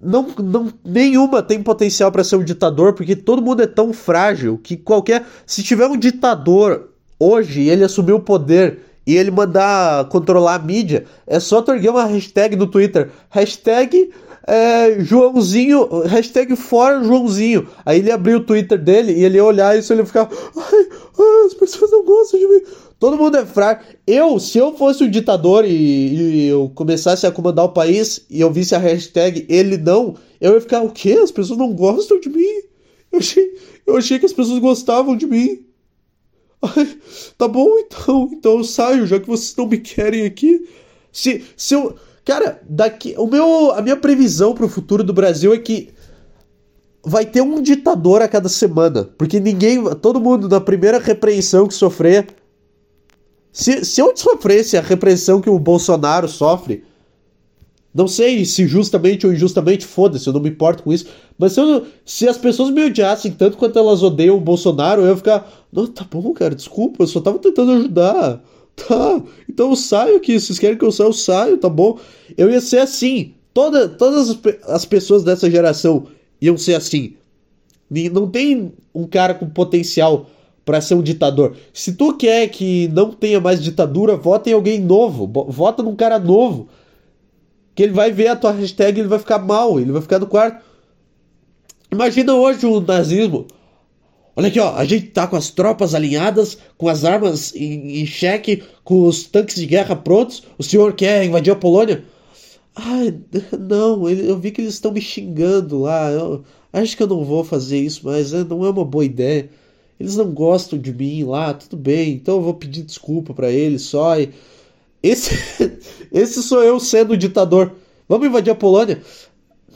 não, não nenhuma tem potencial para ser um ditador, porque todo mundo é tão frágil que qualquer. Se tiver um ditador hoje e ele assumir o poder e ele mandar controlar a mídia, é só tu uma hashtag no Twitter. Hashtag é, Joãozinho, hashtag fora Joãozinho. Aí ele abriu o Twitter dele e ele ia olhar isso e ele ficar, ai, ai, as pessoas não gostam de mim. Todo mundo é fraco. Eu, se eu fosse um ditador e, e, eu começasse a comandar o país e eu visse a hashtag ele não, eu ia ficar, o quê? As pessoas não gostam de mim? Eu achei, eu achei que as pessoas gostavam de mim. Ai, tá bom então, então eu saio, já que vocês não me querem aqui. Se, se eu Cara, daqui, o meu, a minha previsão para o futuro do Brasil é que vai ter um ditador a cada semana, porque ninguém, todo mundo na primeira repreensão que sofrer, se, se eu sofresse a repressão que o Bolsonaro sofre, não sei se justamente ou injustamente, foda-se, eu não me importo com isso. Mas se, eu, se, as pessoas me odiassem tanto quanto elas odeiam o Bolsonaro, eu ia ficar. Não, tá bom, cara, desculpa, eu só tava tentando ajudar. Tá, então eu saio aqui. Se vocês querem que eu saia, eu saio, tá bom? Eu ia ser assim. Toda, todas as pessoas dessa geração iam ser assim. Não tem um cara com potencial para ser um ditador. Se tu quer que não tenha mais ditadura, vota em alguém novo. Vota num cara novo. Que ele vai ver a tua hashtag e ele vai ficar mal. Ele vai ficar no quarto. Imagina hoje o nazismo. Olha aqui, ó, a gente tá com as tropas alinhadas, com as armas em, em xeque, com os tanques de guerra prontos. O senhor quer invadir a Polônia? Ai, <laughs> não, eu vi que eles estão me xingando lá. Eu acho que eu não vou fazer isso, mas é, não é uma boa ideia. eles não gostam de mim lá, tudo bem, então eu vou pedir desculpa para eles só. E... <laughs> Esse, esse sou eu sendo ditador. Vamos invadir a Polônia?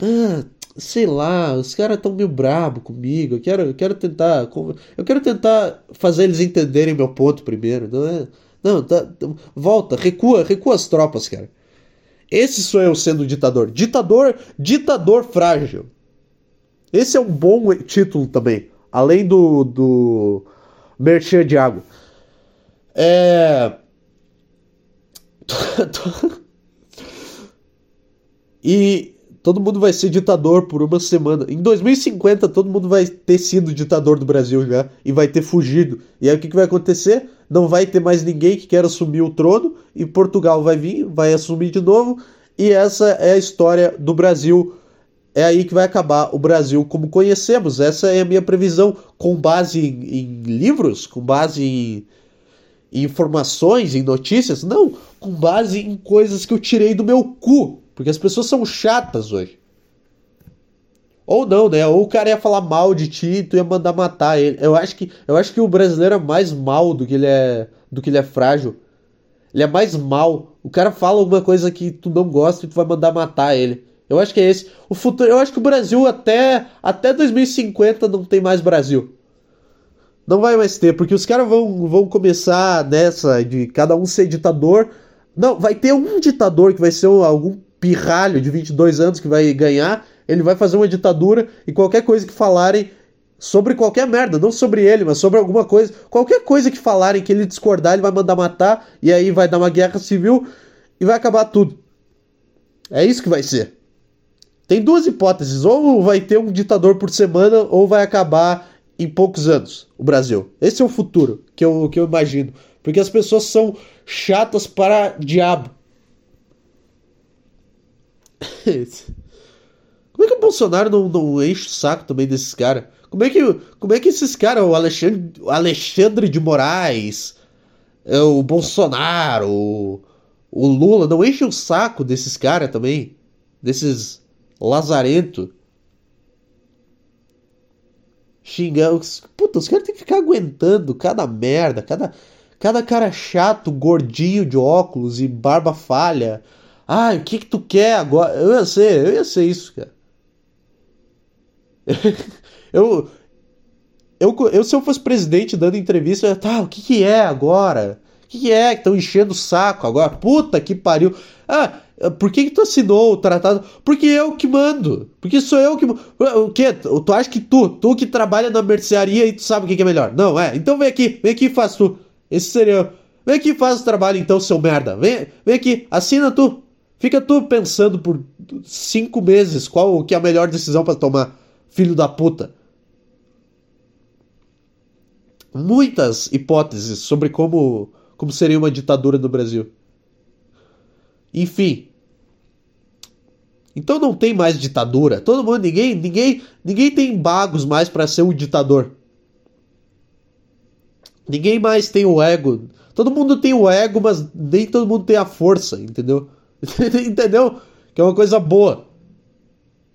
Ah, sei lá, os caras estão meio brabo comigo. Eu quero, eu quero tentar, eu quero tentar fazer eles entenderem meu ponto primeiro. Não é? Não, tá, volta, recua, recua as tropas, cara. Esse sou eu sendo ditador. Ditador, ditador frágil. Esse é um bom título também, além do do Merchan de água. É <laughs> e todo mundo vai ser ditador por uma semana. Em 2050, todo mundo vai ter sido ditador do Brasil já e vai ter fugido. E aí o que, que vai acontecer? Não vai ter mais ninguém que queira assumir o trono e Portugal vai vir, vai assumir de novo. E essa é a história do Brasil. É aí que vai acabar o Brasil como conhecemos. Essa é a minha previsão, com base em, em livros, com base em, em informações, em notícias. Não, com base em coisas que eu tirei do meu cu porque as pessoas são chatas hoje. Ou não, né? Ou o cara ia falar mal de ti e tu ia mandar matar ele. Eu acho que, eu acho que o brasileiro é mais mal do que ele é, do que ele é frágil. Ele é mais mal. O cara fala alguma coisa que tu não gosta e tu vai mandar matar ele. Eu acho que é esse. O futuro, eu acho que o Brasil até até 2050 não tem mais Brasil. Não vai mais ter, porque os caras vão, vão começar nessa de cada um ser ditador. Não, vai ter um ditador que vai ser algum pirralho de 22 anos que vai ganhar, ele vai fazer uma ditadura e qualquer coisa que falarem sobre qualquer merda, não sobre ele, mas sobre alguma coisa, qualquer coisa que falarem que ele discordar, ele vai mandar matar e aí vai dar uma guerra civil e vai acabar tudo. É isso que vai ser. Tem duas hipóteses, ou vai ter um ditador por semana ou vai acabar em poucos anos o Brasil. Esse é o futuro que eu, que eu imagino. Porque as pessoas são chatas para diabo. <coughs> Como é que o Bolsonaro não, não enche o saco também desses caras? Como é que, como é que esses caras, o Alexandre, o Alexandre de Moraes, é, o Bolsonaro, o, o Lula, não enchem o saco desses caras também? Desses lazarento? Xingando. Puta, os caras têm que ficar aguentando cada merda, cada, cada cara chato, gordinho de óculos e barba falha ah, o que que tu quer agora? Eu ia ser, eu ia ser isso, cara. <laughs> eu, eu, eu, se eu fosse presidente dando entrevista, eu ia, tá, o que que é agora? O que que é que estão enchendo o saco agora? Puta que pariu. Ah, por que que tu assinou o tratado? Porque eu que mando. Porque sou eu que... O quê? Tu acha que tu, tu que trabalha na mercearia e tu sabe o que que é melhor? Não, é. Então vem aqui, vem aqui e faz tu. Esse seria... Vem aqui e faz o trabalho então, seu merda. Vem, vem aqui, assina tu. Fica tu pensando por cinco meses qual que é a melhor decisão para tomar, filho da puta. Muitas hipóteses sobre como, como seria uma ditadura no Brasil. Enfim. Então não tem mais ditadura. Todo mundo, ninguém, ninguém, ninguém tem bagos mais para ser um ditador. Ninguém mais tem o ego. Todo mundo tem o ego, mas nem todo mundo tem a força, entendeu? <laughs> Entendeu? Que é uma coisa boa.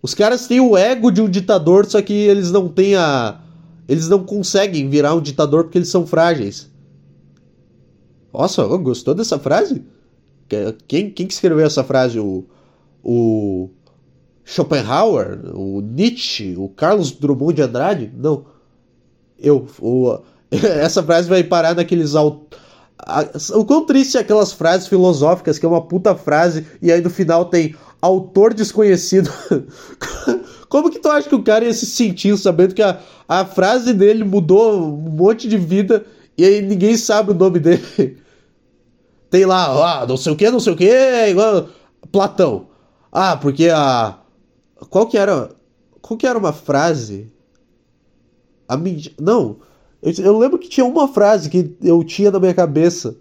Os caras têm o ego de um ditador, só que eles não têm a. Eles não conseguem virar um ditador porque eles são frágeis. Nossa, gostou dessa frase? Quem, quem que escreveu essa frase? O, o Schopenhauer? O Nietzsche? O Carlos Drummond de Andrade? Não. Eu. O, <laughs> essa frase vai parar naqueles autores o quão triste é aquelas frases filosóficas, que é uma puta frase, e aí no final tem autor desconhecido. <laughs> Como que tu acha que o cara ia se sentir sabendo que a, a frase dele mudou um monte de vida e aí ninguém sabe o nome dele? <laughs> Tem lá, ah, não sei o que, não sei o que, igual Platão. Ah, porque a. Qual que era. Qual que era uma frase? A Não. Eu, eu lembro que tinha uma frase que eu tinha na minha cabeça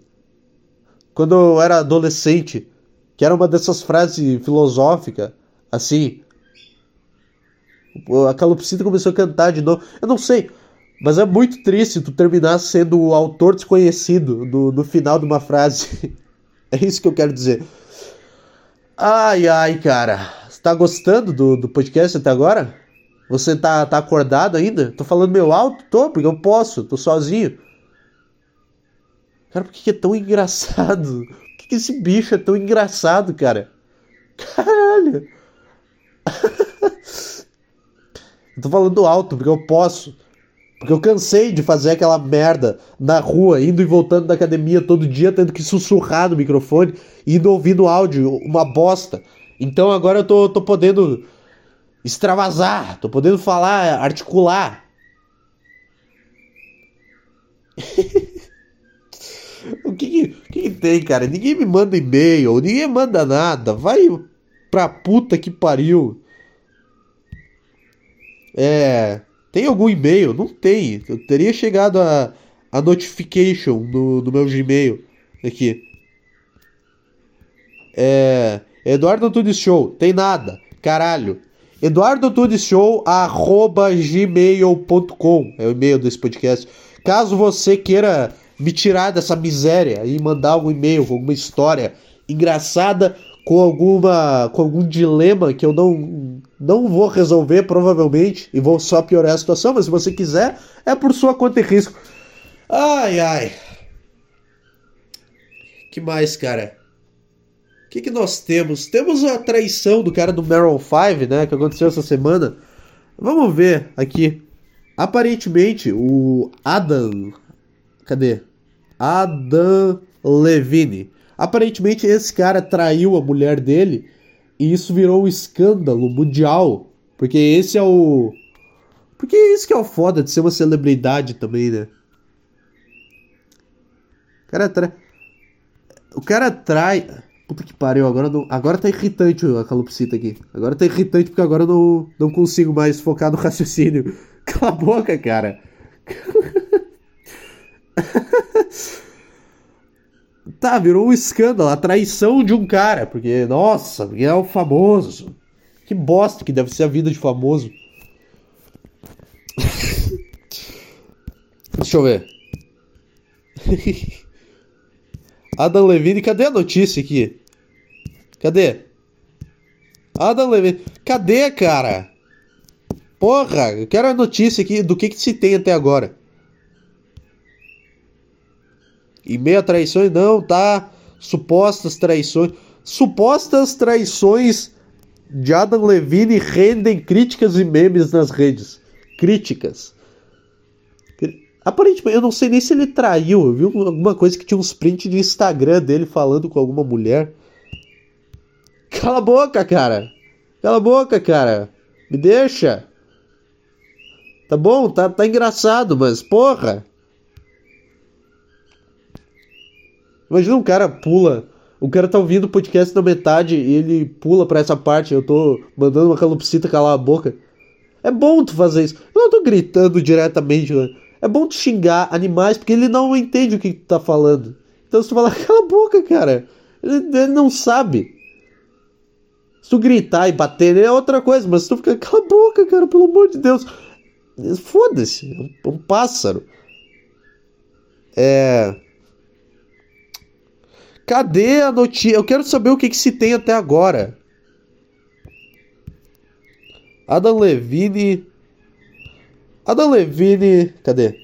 quando eu era adolescente, que era uma dessas frases filosóficas, assim. A calopsita começou a cantar de novo. Eu não sei, mas é muito triste tu terminar sendo o autor desconhecido no, no final de uma frase. <laughs> é isso que eu quero dizer. Ai, ai, cara. Você tá gostando do, do podcast até agora? Você tá, tá acordado ainda? Tô falando meio alto? Tô, porque eu posso, tô sozinho. Cara, por que, que é tão engraçado? <laughs> Por que, que esse bicho é tão engraçado, cara? Caralho! <laughs> eu tô falando alto porque eu posso. Porque eu cansei de fazer aquela merda na rua, indo e voltando da academia todo dia, tendo que sussurrar no microfone, indo ouvindo áudio, uma bosta. Então agora eu tô, tô podendo extravasar, tô podendo falar, articular. <laughs> o que que, que tem, cara? Ninguém me manda e-mail, ninguém manda nada. Vai pra puta que pariu. É. Tem algum e-mail? Não tem. Eu teria chegado a, a notification no, no meu Gmail. Aqui. É. Eduardo Antunes Show. Tem nada. Caralho. Eduardo Antunes Show, arroba gmail.com. É o e-mail desse podcast. Caso você queira me tirar dessa miséria e mandar algum e-mail com alguma história engraçada com alguma com algum dilema que eu não não vou resolver provavelmente e vou só piorar a situação, mas se você quiser, é por sua conta e risco. Ai ai. Que mais, cara? Que, que nós temos? Temos a traição do cara do Meryl 5, né, que aconteceu essa semana. Vamos ver aqui. Aparentemente, o Adam Cadê? Adam Levine. Aparentemente esse cara traiu a mulher dele e isso virou um escândalo mundial. Porque esse é o. Porque isso que é o foda de ser uma celebridade também, né? O cara trai. O cara trai. Puta que pariu, agora, não... agora tá irritante a calopsita aqui. Agora tá irritante porque agora eu não, não consigo mais focar no <laughs> raciocínio. Cala a boca, cara. <laughs> tá, virou um escândalo, a traição de um cara, porque, nossa, porque é o famoso. Que bosta que deve ser a vida de famoso. <laughs> Deixa eu ver. Adam Levine, cadê a notícia aqui? Cadê? Adam Levine, cadê, cara? Porra, eu quero a notícia aqui do que, que se tem até agora. E meia traições não, tá? Supostas traições. Supostas traições de Adam Levine rendem críticas e memes nas redes. Críticas. Aparentemente, eu não sei nem se ele traiu. Eu vi alguma coisa que tinha uns prints de Instagram dele falando com alguma mulher. Cala a boca, cara. Cala a boca, cara. Me deixa. Tá bom, tá, tá engraçado, mas porra. Imagina um cara pula. O cara tá ouvindo o podcast na metade e ele pula pra essa parte. Eu tô mandando uma calopsita calar a boca. É bom tu fazer isso. Eu não tô gritando diretamente. Né? É bom tu xingar animais porque ele não entende o que tu tá falando. Então se tu falar, <laughs> cala a boca, cara. Ele, ele não sabe. Se tu gritar e bater é outra coisa, mas se tu ficar, cala a boca, cara, pelo amor de Deus. Foda-se, é um pássaro. É. Cadê a notícia? Eu quero saber o que, que se tem até agora. Adam Levine. Adam Levine. Cadê?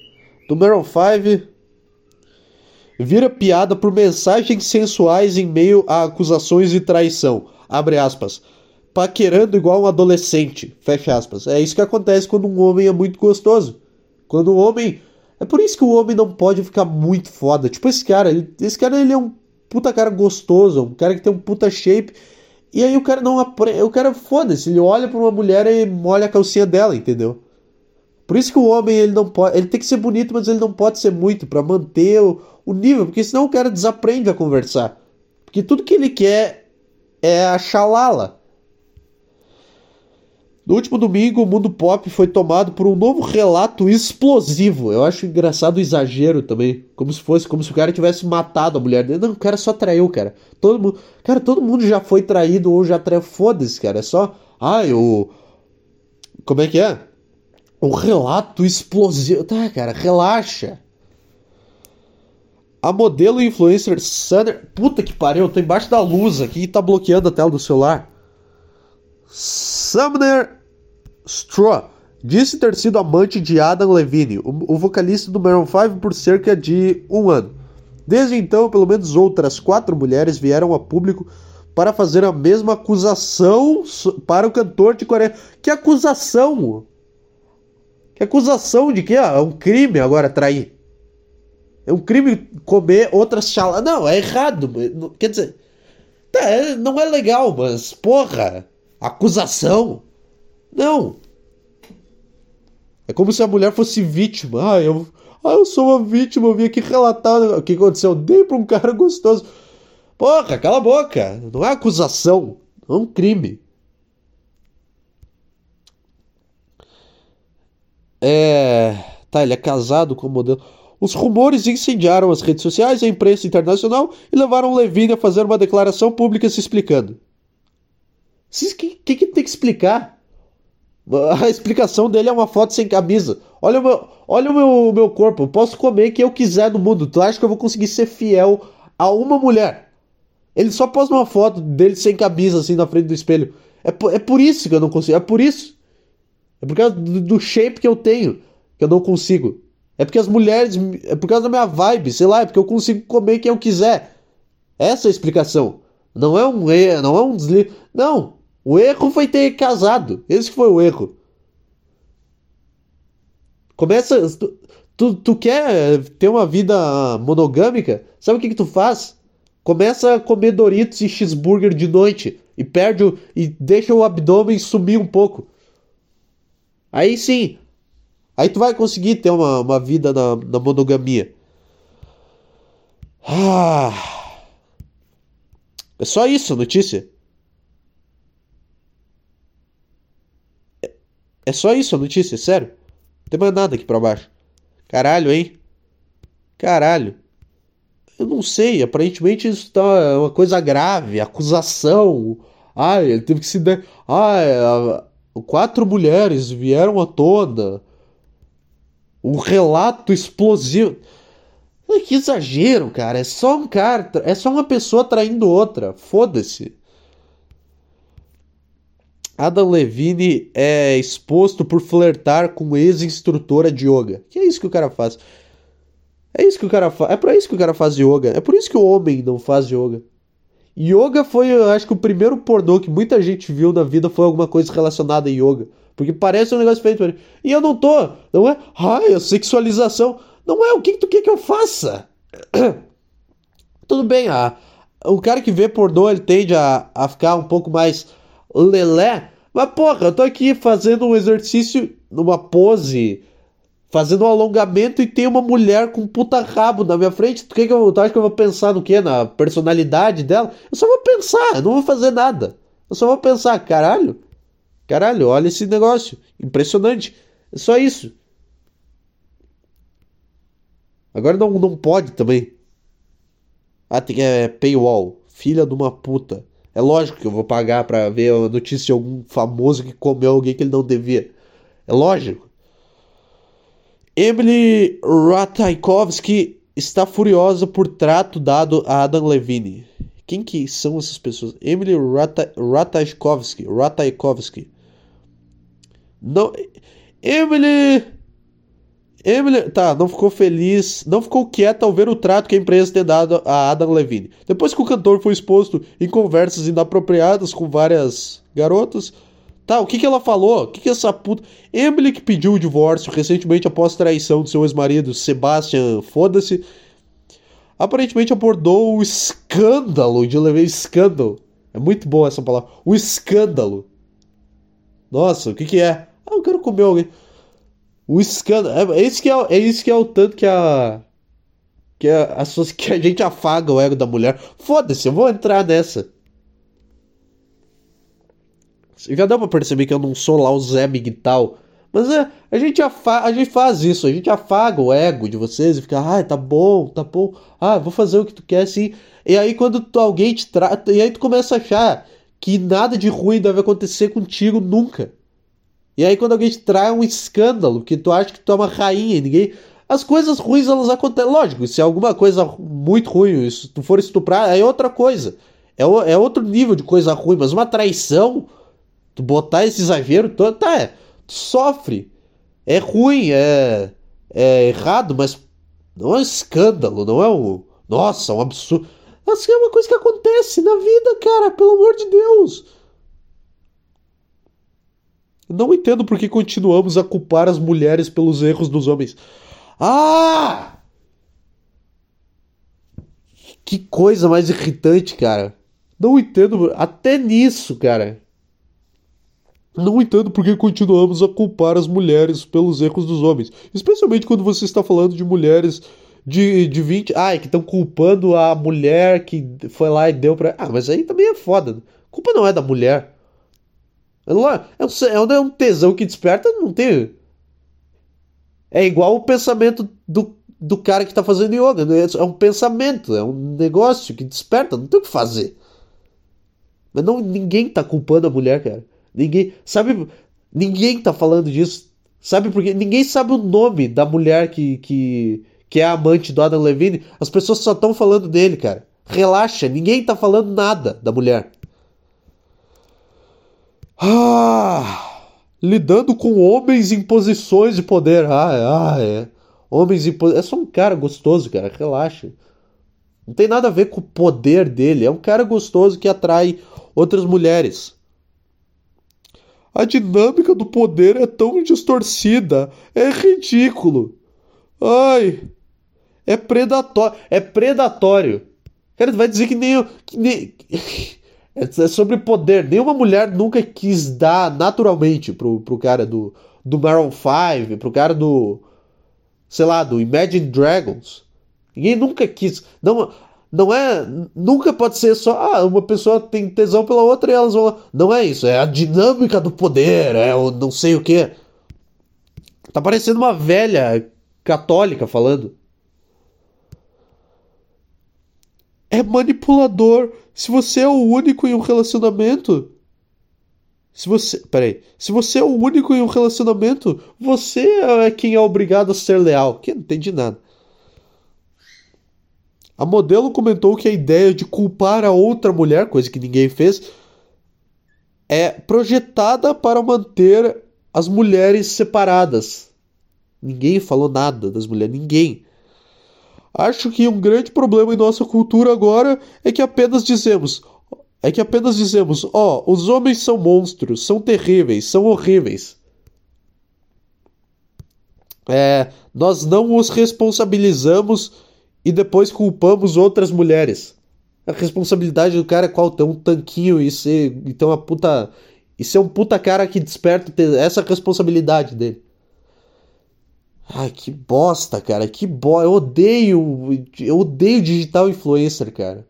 Do Maroon 5. Vira piada por mensagens sensuais em meio a acusações de traição. Abre aspas. Paquerando igual um adolescente. Fecha aspas. É isso que acontece quando um homem é muito gostoso. Quando o homem. É por isso que o homem não pode ficar muito foda. Tipo esse cara. Ele... Esse cara ele é um puta cara gostoso, um cara que tem um puta shape. E aí o cara não aprende. O cara, foda-se, ele olha pra uma mulher e molha a calcinha dela, entendeu? Por isso que o homem ele não pode. Ele tem que ser bonito, mas ele não pode ser muito para manter o, o nível, porque senão o cara desaprende a conversar. Porque tudo que ele quer é a xalala. No último domingo, o mundo pop foi tomado por um novo relato explosivo. Eu acho engraçado o exagero também. Como se fosse, como se o cara tivesse matado a mulher dele. Não, o cara só traiu, cara. Todo mundo, cara, todo mundo já foi traído ou já traiu. Foda-se, cara. É só. Ai, o. Como é que é? O relato explosivo. Tá, cara, relaxa. A modelo influencer Sander. Puta que pariu, eu tô embaixo da luz aqui e tá bloqueando a tela do celular. Sumner Straw disse ter sido amante de Adam Levine, o, vocalista do Maroon 5, por cerca de um ano. Desde então, pelo menos outras quatro mulheres vieram a público para fazer a mesma acusação para o cantor de Coreia. Que acusação? Acusação de que ah, é um crime agora trair? É um crime comer outras chalas. Não, é errado. Quer dizer, tá, é, não é legal, mas porra, acusação. Não. É como se a mulher fosse vítima. Ah, eu, ah, eu sou uma vítima, eu vim aqui relatar o que aconteceu. Eu dei pra um cara gostoso. Porra, cala a boca. Não é acusação, é um crime. É. Tá, ele é casado com o modelo. Os rumores incendiaram as redes sociais e a imprensa internacional e levaram Levine a fazer uma declaração pública se explicando. O que, que, que tem que explicar? A explicação dele é uma foto sem camisa. Olha o meu, olha o meu, meu corpo. Eu posso comer o que eu quiser no mundo. Tu acha que eu vou conseguir ser fiel a uma mulher? Ele só posta uma foto dele sem camisa assim na frente do espelho. É por, é por isso que eu não consigo. É por isso. É por causa do, shape que eu tenho que eu não consigo. É porque as mulheres. É por causa da minha vibe, sei lá, é porque eu consigo comer quem eu quiser. Essa é a explicação. Não é um erro, não é um. Não. O erro foi ter casado. Esse foi o erro. Começa. Tu, tu, tu quer ter uma vida monogâmica? Sabe o que, que tu faz? Começa a comer Doritos e cheeseburger de noite. E perde o, e deixa o abdômen sumir um pouco. Aí sim. Aí tu vai conseguir ter uma, uma vida na, na monogamia. Ah. É só isso a notícia. É só isso a notícia, sério. Não tem mais nada aqui pra baixo. Caralho, hein? Caralho. Eu não sei, aparentemente isso tá é uma coisa grave, acusação. Ai, ele teve que se dar. Ai, quatro mulheres vieram à tona. Um relato explosivo. Que exagero, cara. É só um cara. É só uma pessoa traindo outra. Foda-se. Adam Levine é exposto por flertar com ex-instrutora de yoga. Que é isso que o cara faz? É isso que o cara faz. É para isso que o cara faz yoga. É por isso que o homem não faz yoga. Yoga foi, eu acho que o primeiro pornô que muita gente viu na vida foi alguma coisa relacionada a yoga. Porque parece um negócio feito. E eu não tô. Não é? Ai, a sexualização. Não é. O que, tu quer que eu faça? <clears throat> Tudo bem, a, o cara que vê pornô ele tende a, a ficar um pouco mais lelé. Mas porra, eu tô aqui fazendo um exercício numa pose, fazendo um alongamento e tem uma mulher com um puta rabo na minha frente. Tu, que que eu, tu acha que eu vou pensar no quê? Na personalidade dela? Eu só vou pensar, eu não vou fazer nada. Eu só vou pensar, caralho, caralho, olha esse negócio, impressionante. É só isso. Agora não, não pode também. Ah, tem é, paywall. Filha de uma puta. É lógico que eu vou pagar para ver a notícia de algum famoso que comeu alguém que ele não devia. É lógico. Emily Ratajkowski está furiosa por trato dado a Adam Levine. Quem que são essas pessoas? Emily Ratajkowski. Ratajkowski. Não. Emily Emily, tá, não ficou feliz, não ficou quieta ao ver o trato que a empresa tem dado a Adam Levine. Depois que o cantor foi exposto em conversas inapropriadas com várias garotas, tá, o que que ela falou? O que que essa puta... Emily que pediu o divórcio recentemente após traição do seu ex-marido Sebastian, foda-se, aparentemente abordou o escândalo de Levine, escândalo. É muito boa essa palavra. O escândalo. Nossa, o que que é? Ah, eu quero comer alguém. O escândalo. É, é, isso que é, é isso que é o tanto que a. Que a, a, que a gente afaga o ego da mulher. Foda-se, eu vou entrar nessa. Já dá pra perceber que eu não sou lá o Zé Miguel. Mas é, a gente, afa a gente faz isso, a gente afaga o ego de vocês e fica, ah, tá bom, tá bom, ah, vou fazer o que tu quer assim. E aí quando tu, alguém te trata, e aí tu começa a achar que nada de ruim deve acontecer contigo nunca. E aí quando alguém te traz um escândalo, que tu acha que tu é uma rainha e ninguém. As coisas ruins elas acontecem. Lógico, se é alguma coisa muito ruim, se tu for estuprar, é outra coisa. É, é outro nível de coisa ruim, mas uma traição, tu botar esse exagero todo, tá, é. Tu sofre. É ruim, é, é errado, mas não é um escândalo, não é um. Nossa, um absurdo. Assim é uma coisa que acontece na vida, cara, pelo amor de Deus. Não entendo por que continuamos a culpar as mulheres pelos erros dos homens. Ah! Que coisa mais irritante, cara. Não entendo, até nisso, cara. Não entendo por que continuamos a culpar as mulheres pelos erros dos homens. Especialmente quando você está falando de mulheres de, de 20. Ai, que estão culpando a mulher que foi lá e deu pra. Ah, mas aí também é foda. A culpa não é da mulher. É, é, um, é um tesão que desperta, não tem. É igual o pensamento do, do cara que tá fazendo yoga. Né? É um pensamento, é um negócio que desperta, não tem o que fazer. Mas não, ninguém tá culpando a mulher, cara. Ninguém. Sabe. Ninguém tá falando disso. Sabe por quê? Ninguém sabe o nome da mulher que, que, que é amante do Adam Levine. As pessoas só estão falando dele, cara. Relaxa, ninguém tá falando nada da mulher. Ah, lidando com homens em posições de poder. Ah, ah é. Homens em. É só um cara gostoso, cara. Relaxa. Não tem nada a ver com o poder dele. É um cara gostoso que atrai outras mulheres. A dinâmica do poder é tão distorcida. É ridículo. Ai. É predatório. É predatório. Cara, vai dizer que nem. Que nem... <laughs> é sobre poder. Nenhuma mulher nunca quis dar naturalmente pro, pro cara do, do Maroon 5, pro cara do. Sei lá, do Imagine Dragons. Ninguém nunca quis. Não, não é. Nunca pode ser só. Ah, uma pessoa tem tesão pela outra e elas vão. Não é isso. É a dinâmica do poder. É o não sei o que. Tá parecendo uma velha católica falando. É manipulador. Se você é o único em um relacionamento. Se você. Peraí. Se você é o único em um relacionamento, você é quem é obrigado a ser leal. Que não entendi nada. A modelo comentou que a ideia de culpar a outra mulher, coisa que ninguém fez, é projetada para manter as mulheres separadas. Ninguém falou nada das mulheres, ninguém. Acho que um grande problema em nossa cultura agora é que apenas dizemos, é que apenas dizemos, ó, oh, os homens são monstros, são terríveis, são horríveis. É, nós não os responsabilizamos e depois culpamos outras mulheres. A responsabilidade do cara é qual? Ter um tanquinho e ser. E ter uma puta. E ser um puta cara que desperta essa responsabilidade dele. Ai, que bosta, cara. Que bosta. Eu odeio. Eu odeio digital influencer, cara.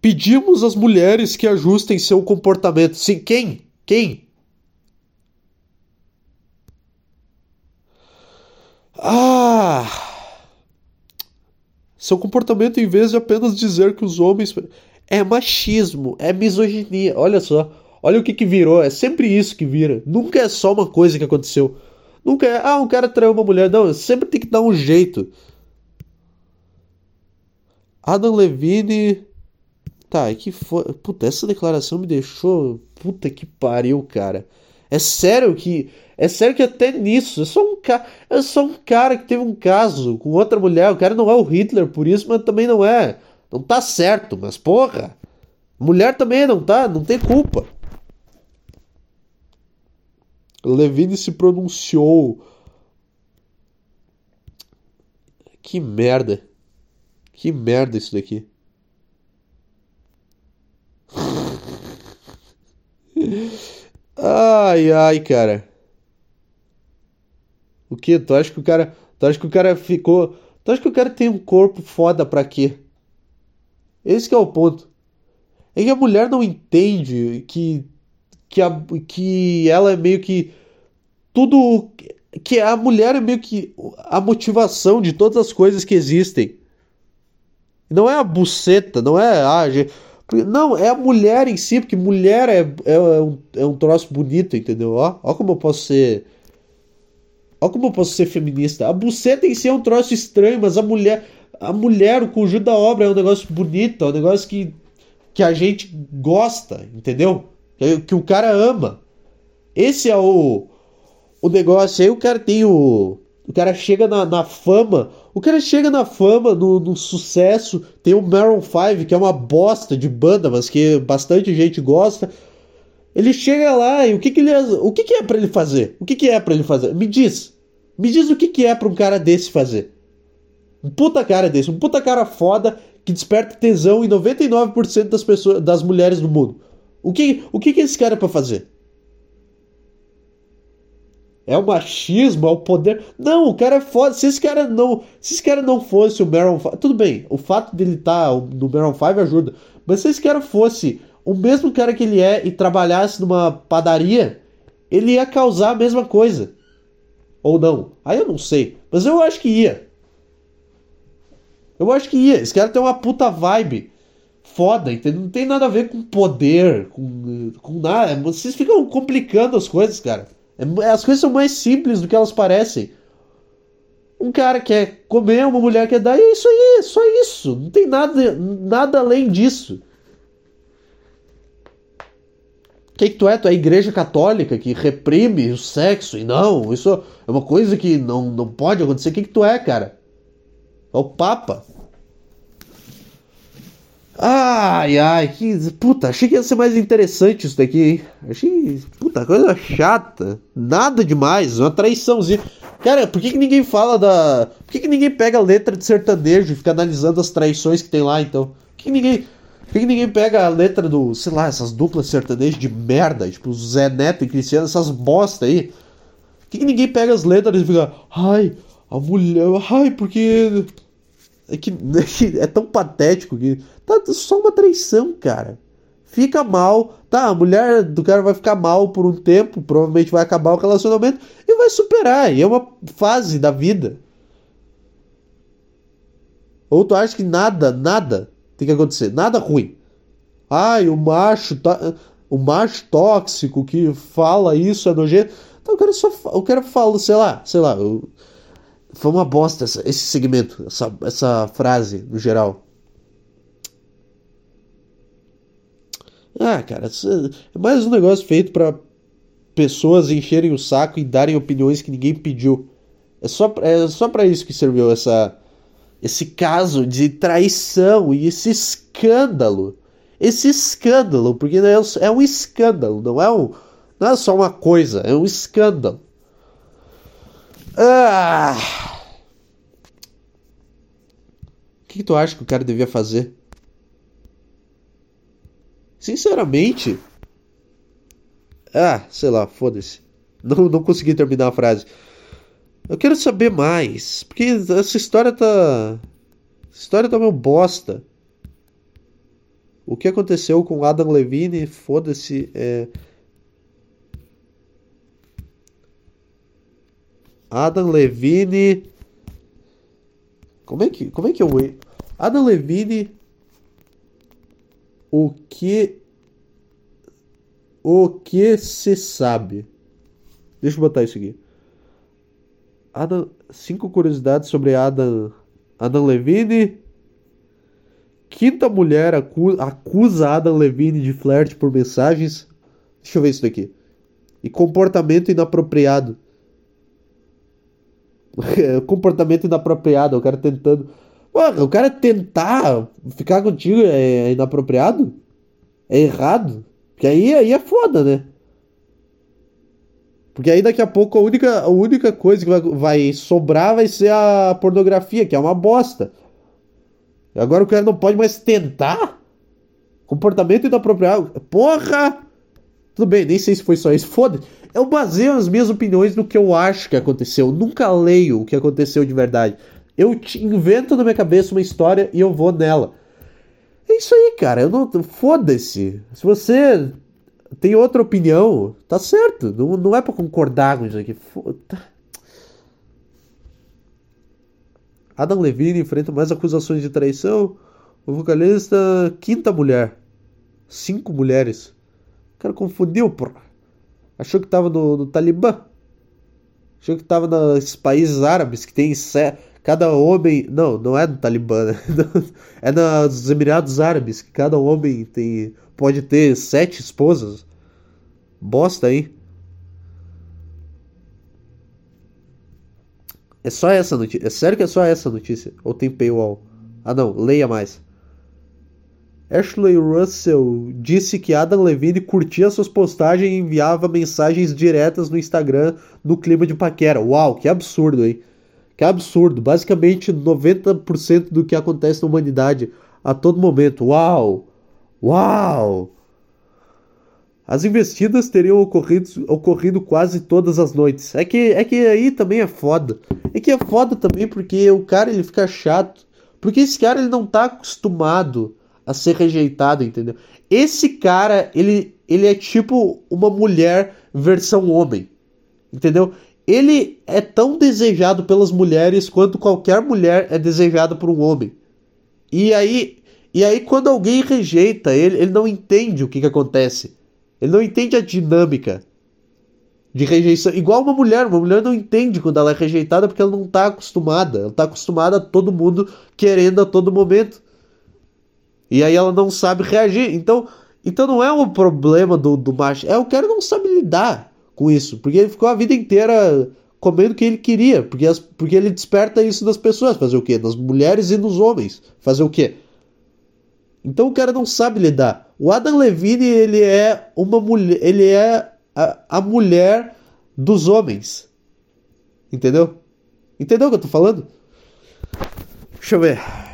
Pedimos às mulheres que ajustem seu comportamento. Sim, quem? Quem? Ah! Seu comportamento, em vez de apenas dizer que os homens. É machismo, é misoginia. Olha só. Olha o que, que virou. É sempre isso que vira. Nunca é só uma coisa que aconteceu. Nunca é, ah, um cara traiu uma mulher. Não, sempre tem que dar um jeito. Adam Levine. Tá, que foi. Puta, essa declaração me deixou. Puta que pariu, cara. É sério que. É sério que até nisso. É só um cara. É só um cara que teve um caso com outra mulher. O cara não é o Hitler por isso, mas também não é. Não tá certo, mas porra. Mulher também não tá, não tem culpa. Levine se pronunciou. Que merda. Que merda isso daqui. Ai, ai, cara. O que? Tu acha que o cara. Tu acha que o cara ficou. Tu acha que o cara tem um corpo foda pra quê? Esse é o ponto. É que a mulher não entende que. Que, a, que ela é meio que. Tudo. Que a mulher é meio que a motivação de todas as coisas que existem. Não é a buceta, não é. Ah, gente, não, é a mulher em si, porque mulher é, é, é, um, é um troço bonito, entendeu? Ó, ó como eu posso ser. Ó como eu posso ser feminista. A buceta em si é um troço estranho, mas a mulher. A mulher, o conjunto da obra é um negócio bonito, é um negócio que, que a gente gosta, entendeu? que, que o cara ama. Esse é o, o negócio. Aí o cara tem o. O cara chega na, na fama. O cara chega na fama, no, no sucesso. Tem o Maroon 5, que é uma bosta de banda, mas que bastante gente gosta. Ele chega lá e o que, que ele o que, que é para ele fazer? O que, que é para ele fazer? Me diz. Me diz o que, que é para um cara desse fazer. Um puta cara desse, um puta cara foda que desperta tesão em 99% das pessoas, das mulheres do mundo. O que, o que, que é esse cara para fazer? É o machismo, é o poder. Não, o cara é foda. Se esse cara não, se esse cara não fosse o Maroon 5, tudo bem. O fato dele estar tá no Maroon 5 ajuda. Mas se esse cara fosse o mesmo cara que ele é e trabalhasse numa padaria, ele ia causar a mesma coisa. Ou não? Aí eu não sei. Mas eu acho que ia. Eu acho que ia. Esse cara tem uma puta vibe foda, entendeu? Não tem nada a ver com poder, com, com nada. Vocês ficam complicando as coisas, cara. É, as coisas são mais simples do que elas parecem. Um cara quer comer, uma mulher quer dar, e é isso aí, só isso. Não tem nada, nada além disso. O que, que tu é? Tu é a igreja católica que reprime o sexo? E não, isso é uma coisa que não, não pode acontecer. O que, que tu é, cara? É o Papa. Ai, ai, que. Puta, achei que ia ser mais interessante isso daqui, hein? Achei. Puta, coisa chata. Nada demais, uma traiçãozinha. Cara, por que, que ninguém fala da. Por que, que ninguém pega a letra de sertanejo e fica analisando as traições que tem lá, então? Por que, que ninguém. Por que, que ninguém pega a letra do, sei lá, essas duplas sertanejas de merda, tipo Zé Neto e Cristiano, essas bosta aí? Por que, que ninguém pega as letras e fica, ai, a mulher, ai, porque. É <laughs> é que é tão patético que. Tá só uma traição, cara. Fica mal, tá? A mulher do cara vai ficar mal por um tempo, provavelmente vai acabar o relacionamento e vai superar. E é uma fase da vida. Ou tu acha que nada, nada tem que acontecer. Nada ruim. Ai, o macho, tá, o macho tóxico que fala isso é nojento. Então o cara só o cara fala, sei lá, sei lá. Eu, foi uma bosta essa, esse segmento, essa, essa frase no geral. Ah, cara, é mais um negócio feito para pessoas encherem o saco e darem opiniões que ninguém pediu. É só, é só para isso que serviu essa esse caso de traição e esse escândalo. Esse escândalo, porque é, é um escândalo, não é, um, não é só uma coisa, é um escândalo. Ah. O que, que tu acha que o cara devia fazer? Sinceramente. Ah, sei lá, foda-se. Não, não consegui terminar a frase. Eu quero saber mais. Porque essa história tá. Essa história tá meio bosta. O que aconteceu com Adam Levine? Foda-se. É... Adam Levine. Como é que, como é que eu. Adam Levine. O que. O que se sabe? Deixa eu botar isso aqui. Adam, cinco curiosidades sobre Adam, Adam Levine. Quinta mulher acusa, acusa Adam Levine de flerte por mensagens. Deixa eu ver isso daqui. E comportamento inapropriado. <laughs> comportamento inapropriado, o cara tentando. Porra, o cara tentar ficar contigo é inapropriado? É errado? Porque aí, aí é foda, né? Porque aí daqui a pouco a única, a única coisa que vai, vai sobrar vai ser a pornografia, que é uma bosta. Agora o cara não pode mais tentar? Comportamento inapropriado. Porra! Tudo bem, nem sei se foi só isso. Foda-se. Eu baseio as minhas opiniões no que eu acho que aconteceu. Eu nunca leio o que aconteceu de verdade. Eu invento na minha cabeça uma história e eu vou nela. É isso aí, cara. Eu não. Foda-se. Se você tem outra opinião, tá certo. Não, não é para concordar com isso aqui. Foda. Adam Levine enfrenta mais acusações de traição. O vocalista, quinta mulher. Cinco mulheres. O cara confundiu, porra. Achou que tava no, no Talibã. Achou que tava nos países árabes que tem cada homem. Não, não é no Talibã, né? <laughs> É nos Emirados Árabes que cada homem tem pode ter sete esposas. Bosta aí. É só essa notícia. É sério que é só essa notícia? Ou tem paywall? Ah não, leia mais. Ashley Russell disse que Adam Levine curtia suas postagens e enviava mensagens diretas no Instagram no clima de paquera. Uau, que absurdo, hein? Que absurdo. Basicamente 90% do que acontece na humanidade a todo momento. Uau! Uau! As investidas teriam ocorrido, ocorrido quase todas as noites. É que, é que aí também é foda. É que é foda também porque o cara ele fica chato. Porque esse cara ele não tá acostumado a ser rejeitado, entendeu? Esse cara, ele, ele é tipo uma mulher versão homem, entendeu? Ele é tão desejado pelas mulheres quanto qualquer mulher é desejada por um homem. E aí, e aí quando alguém rejeita ele, ele não entende o que, que acontece. Ele não entende a dinâmica de rejeição. Igual uma mulher, uma mulher não entende quando ela é rejeitada porque ela não está acostumada. Ela está acostumada a todo mundo querendo a todo momento. E aí ela não sabe reagir. Então, então não é um problema do, do macho. É o cara não sabe lidar com isso. Porque ele ficou a vida inteira comendo o que ele queria. Porque, as, porque ele desperta isso nas pessoas. Fazer o quê? Nas mulheres e nos homens. Fazer o quê? Então o cara não sabe lidar. O Adam Levine, ele é uma mulher. Ele é a, a mulher dos homens. Entendeu? Entendeu o que eu tô falando? Deixa eu ver.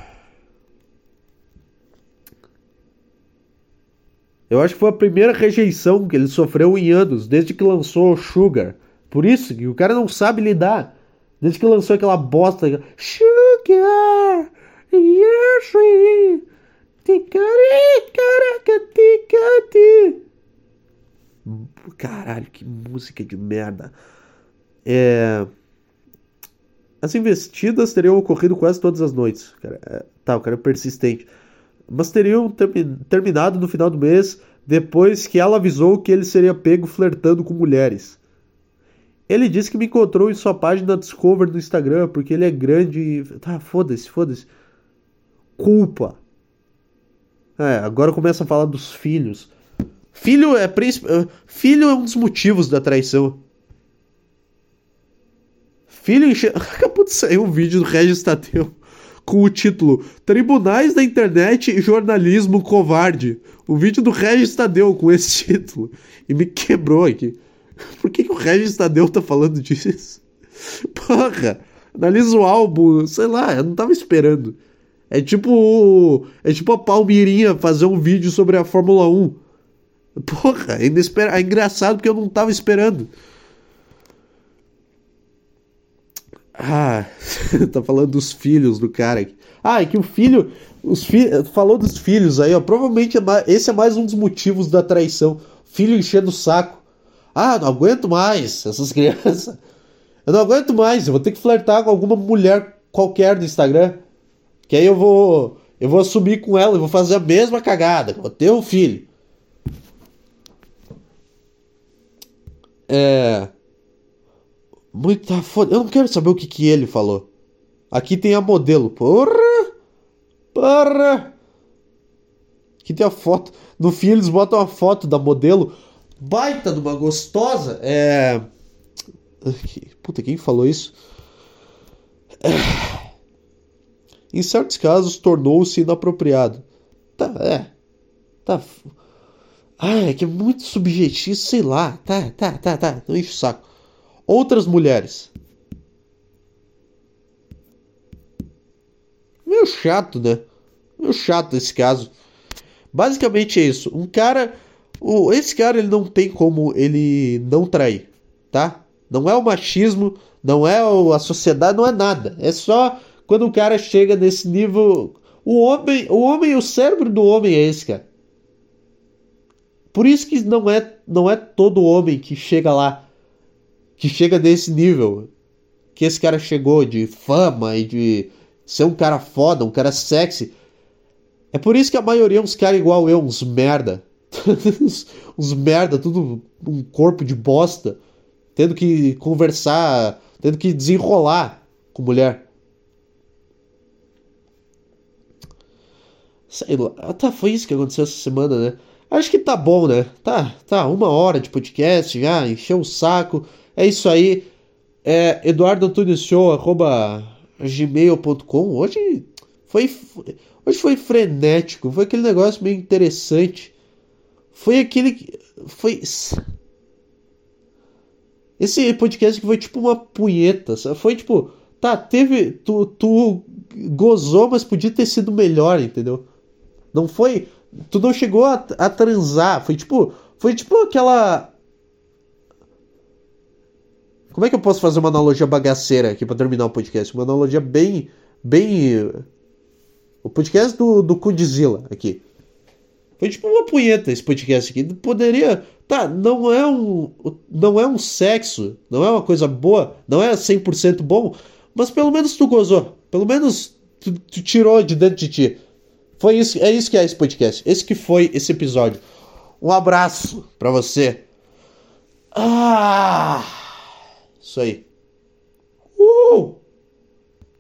Eu acho que foi a primeira rejeição que ele sofreu em anos, desde que lançou Sugar. Por isso que o cara não sabe lidar. Desde que lançou aquela bosta. Sugar! Yes, Caralho, que música de merda. É... As investidas teriam ocorrido quase todas as noites. Cara, é... Tá, o cara é persistente mas teriam terminado no final do mês depois que ela avisou que ele seria pego flertando com mulheres. Ele disse que me encontrou em sua página Discover no Instagram porque ele é grande e. Tá, foda-se, foda-se. Culpa. É, agora começa a falar dos filhos. Filho é, filho é um dos motivos da traição. Filho enche... <laughs> Acabou de sair um vídeo do Regis Tadeu com o título Tribunais da Internet e Jornalismo Covarde. O vídeo do Regis Tadeu com esse <laughs> título. E me quebrou aqui. Por que, que o Regis Tadeu tá falando disso? <laughs> Porra, analisa o álbum, sei lá, eu não tava esperando. É tipo. É tipo a Palmirinha fazer um vídeo sobre a Fórmula 1. Porra, é, inesper... é engraçado porque eu não tava esperando. Ah, <laughs> tá falando dos filhos do cara. Ah, é que o filho. Os fi... Falou dos filhos aí, ó. Provavelmente é mais... esse é mais um dos motivos da traição. Filho enchendo o saco. Ah, não aguento mais essas <laughs> crianças. Eu não aguento mais. Eu vou ter que flertar com alguma mulher qualquer no Instagram. Que aí eu vou. Eu vou assumir com ela e vou fazer a mesma cagada. Vou ter um filho. É. Muita foda. Eu não quero saber o que, que ele falou. Aqui tem a modelo. Porra! Porra! Aqui tem a foto. No fim eles botam a foto da modelo. Baita de uma gostosa. É. Puta, quem falou isso? É... Em certos casos tornou-se inapropriado. Tá, é. Tá. Ah, é que é muito subjetivo, sei lá. Tá, tá, tá, tá. Não enche o saco outras mulheres. Meio chato, né? Meio chato esse caso. Basicamente é isso. Um cara. O, esse cara ele não tem como ele não trair, tá? Não é o machismo, não é a sociedade, não é nada. É só quando o cara chega nesse nível. O homem, o homem, o cérebro do homem é esse, cara. Por isso que não é, não é todo homem que chega lá que chega desse nível que esse cara chegou de fama e de ser um cara foda, um cara sexy. É por isso que a maioria é uns caras igual eu, uns merda. <laughs> uns merda, tudo um corpo de bosta, tendo que conversar, tendo que desenrolar com mulher. Sei lá. Ah, tá, foi isso que aconteceu essa semana, né? Acho que tá bom, né? Tá, tá, uma hora de podcast já, encheu o saco. É isso aí. É eduardoantonioshow.gmail.com Hoje foi, hoje foi frenético, foi aquele negócio meio interessante. Foi aquele. Foi. Esse podcast que foi tipo uma punheta. Foi tipo. Tá, teve. Tu, tu gozou, mas podia ter sido melhor, entendeu? Não foi. Tu não chegou a, a transar. Foi tipo. Foi tipo aquela. Como é que eu posso fazer uma analogia bagaceira aqui para terminar o podcast? Uma analogia bem. Bem. O podcast do, do Kudzilla aqui. Foi tipo uma punheta esse podcast aqui. Poderia. Tá, não é um. Não é um sexo. Não é uma coisa boa. Não é 100% bom. Mas pelo menos tu gozou. Pelo menos tu, tu tirou de dentro de ti. Foi isso, é isso que é esse podcast. Esse que foi esse episódio. Um abraço para você. Ah! Isso aí. Uh!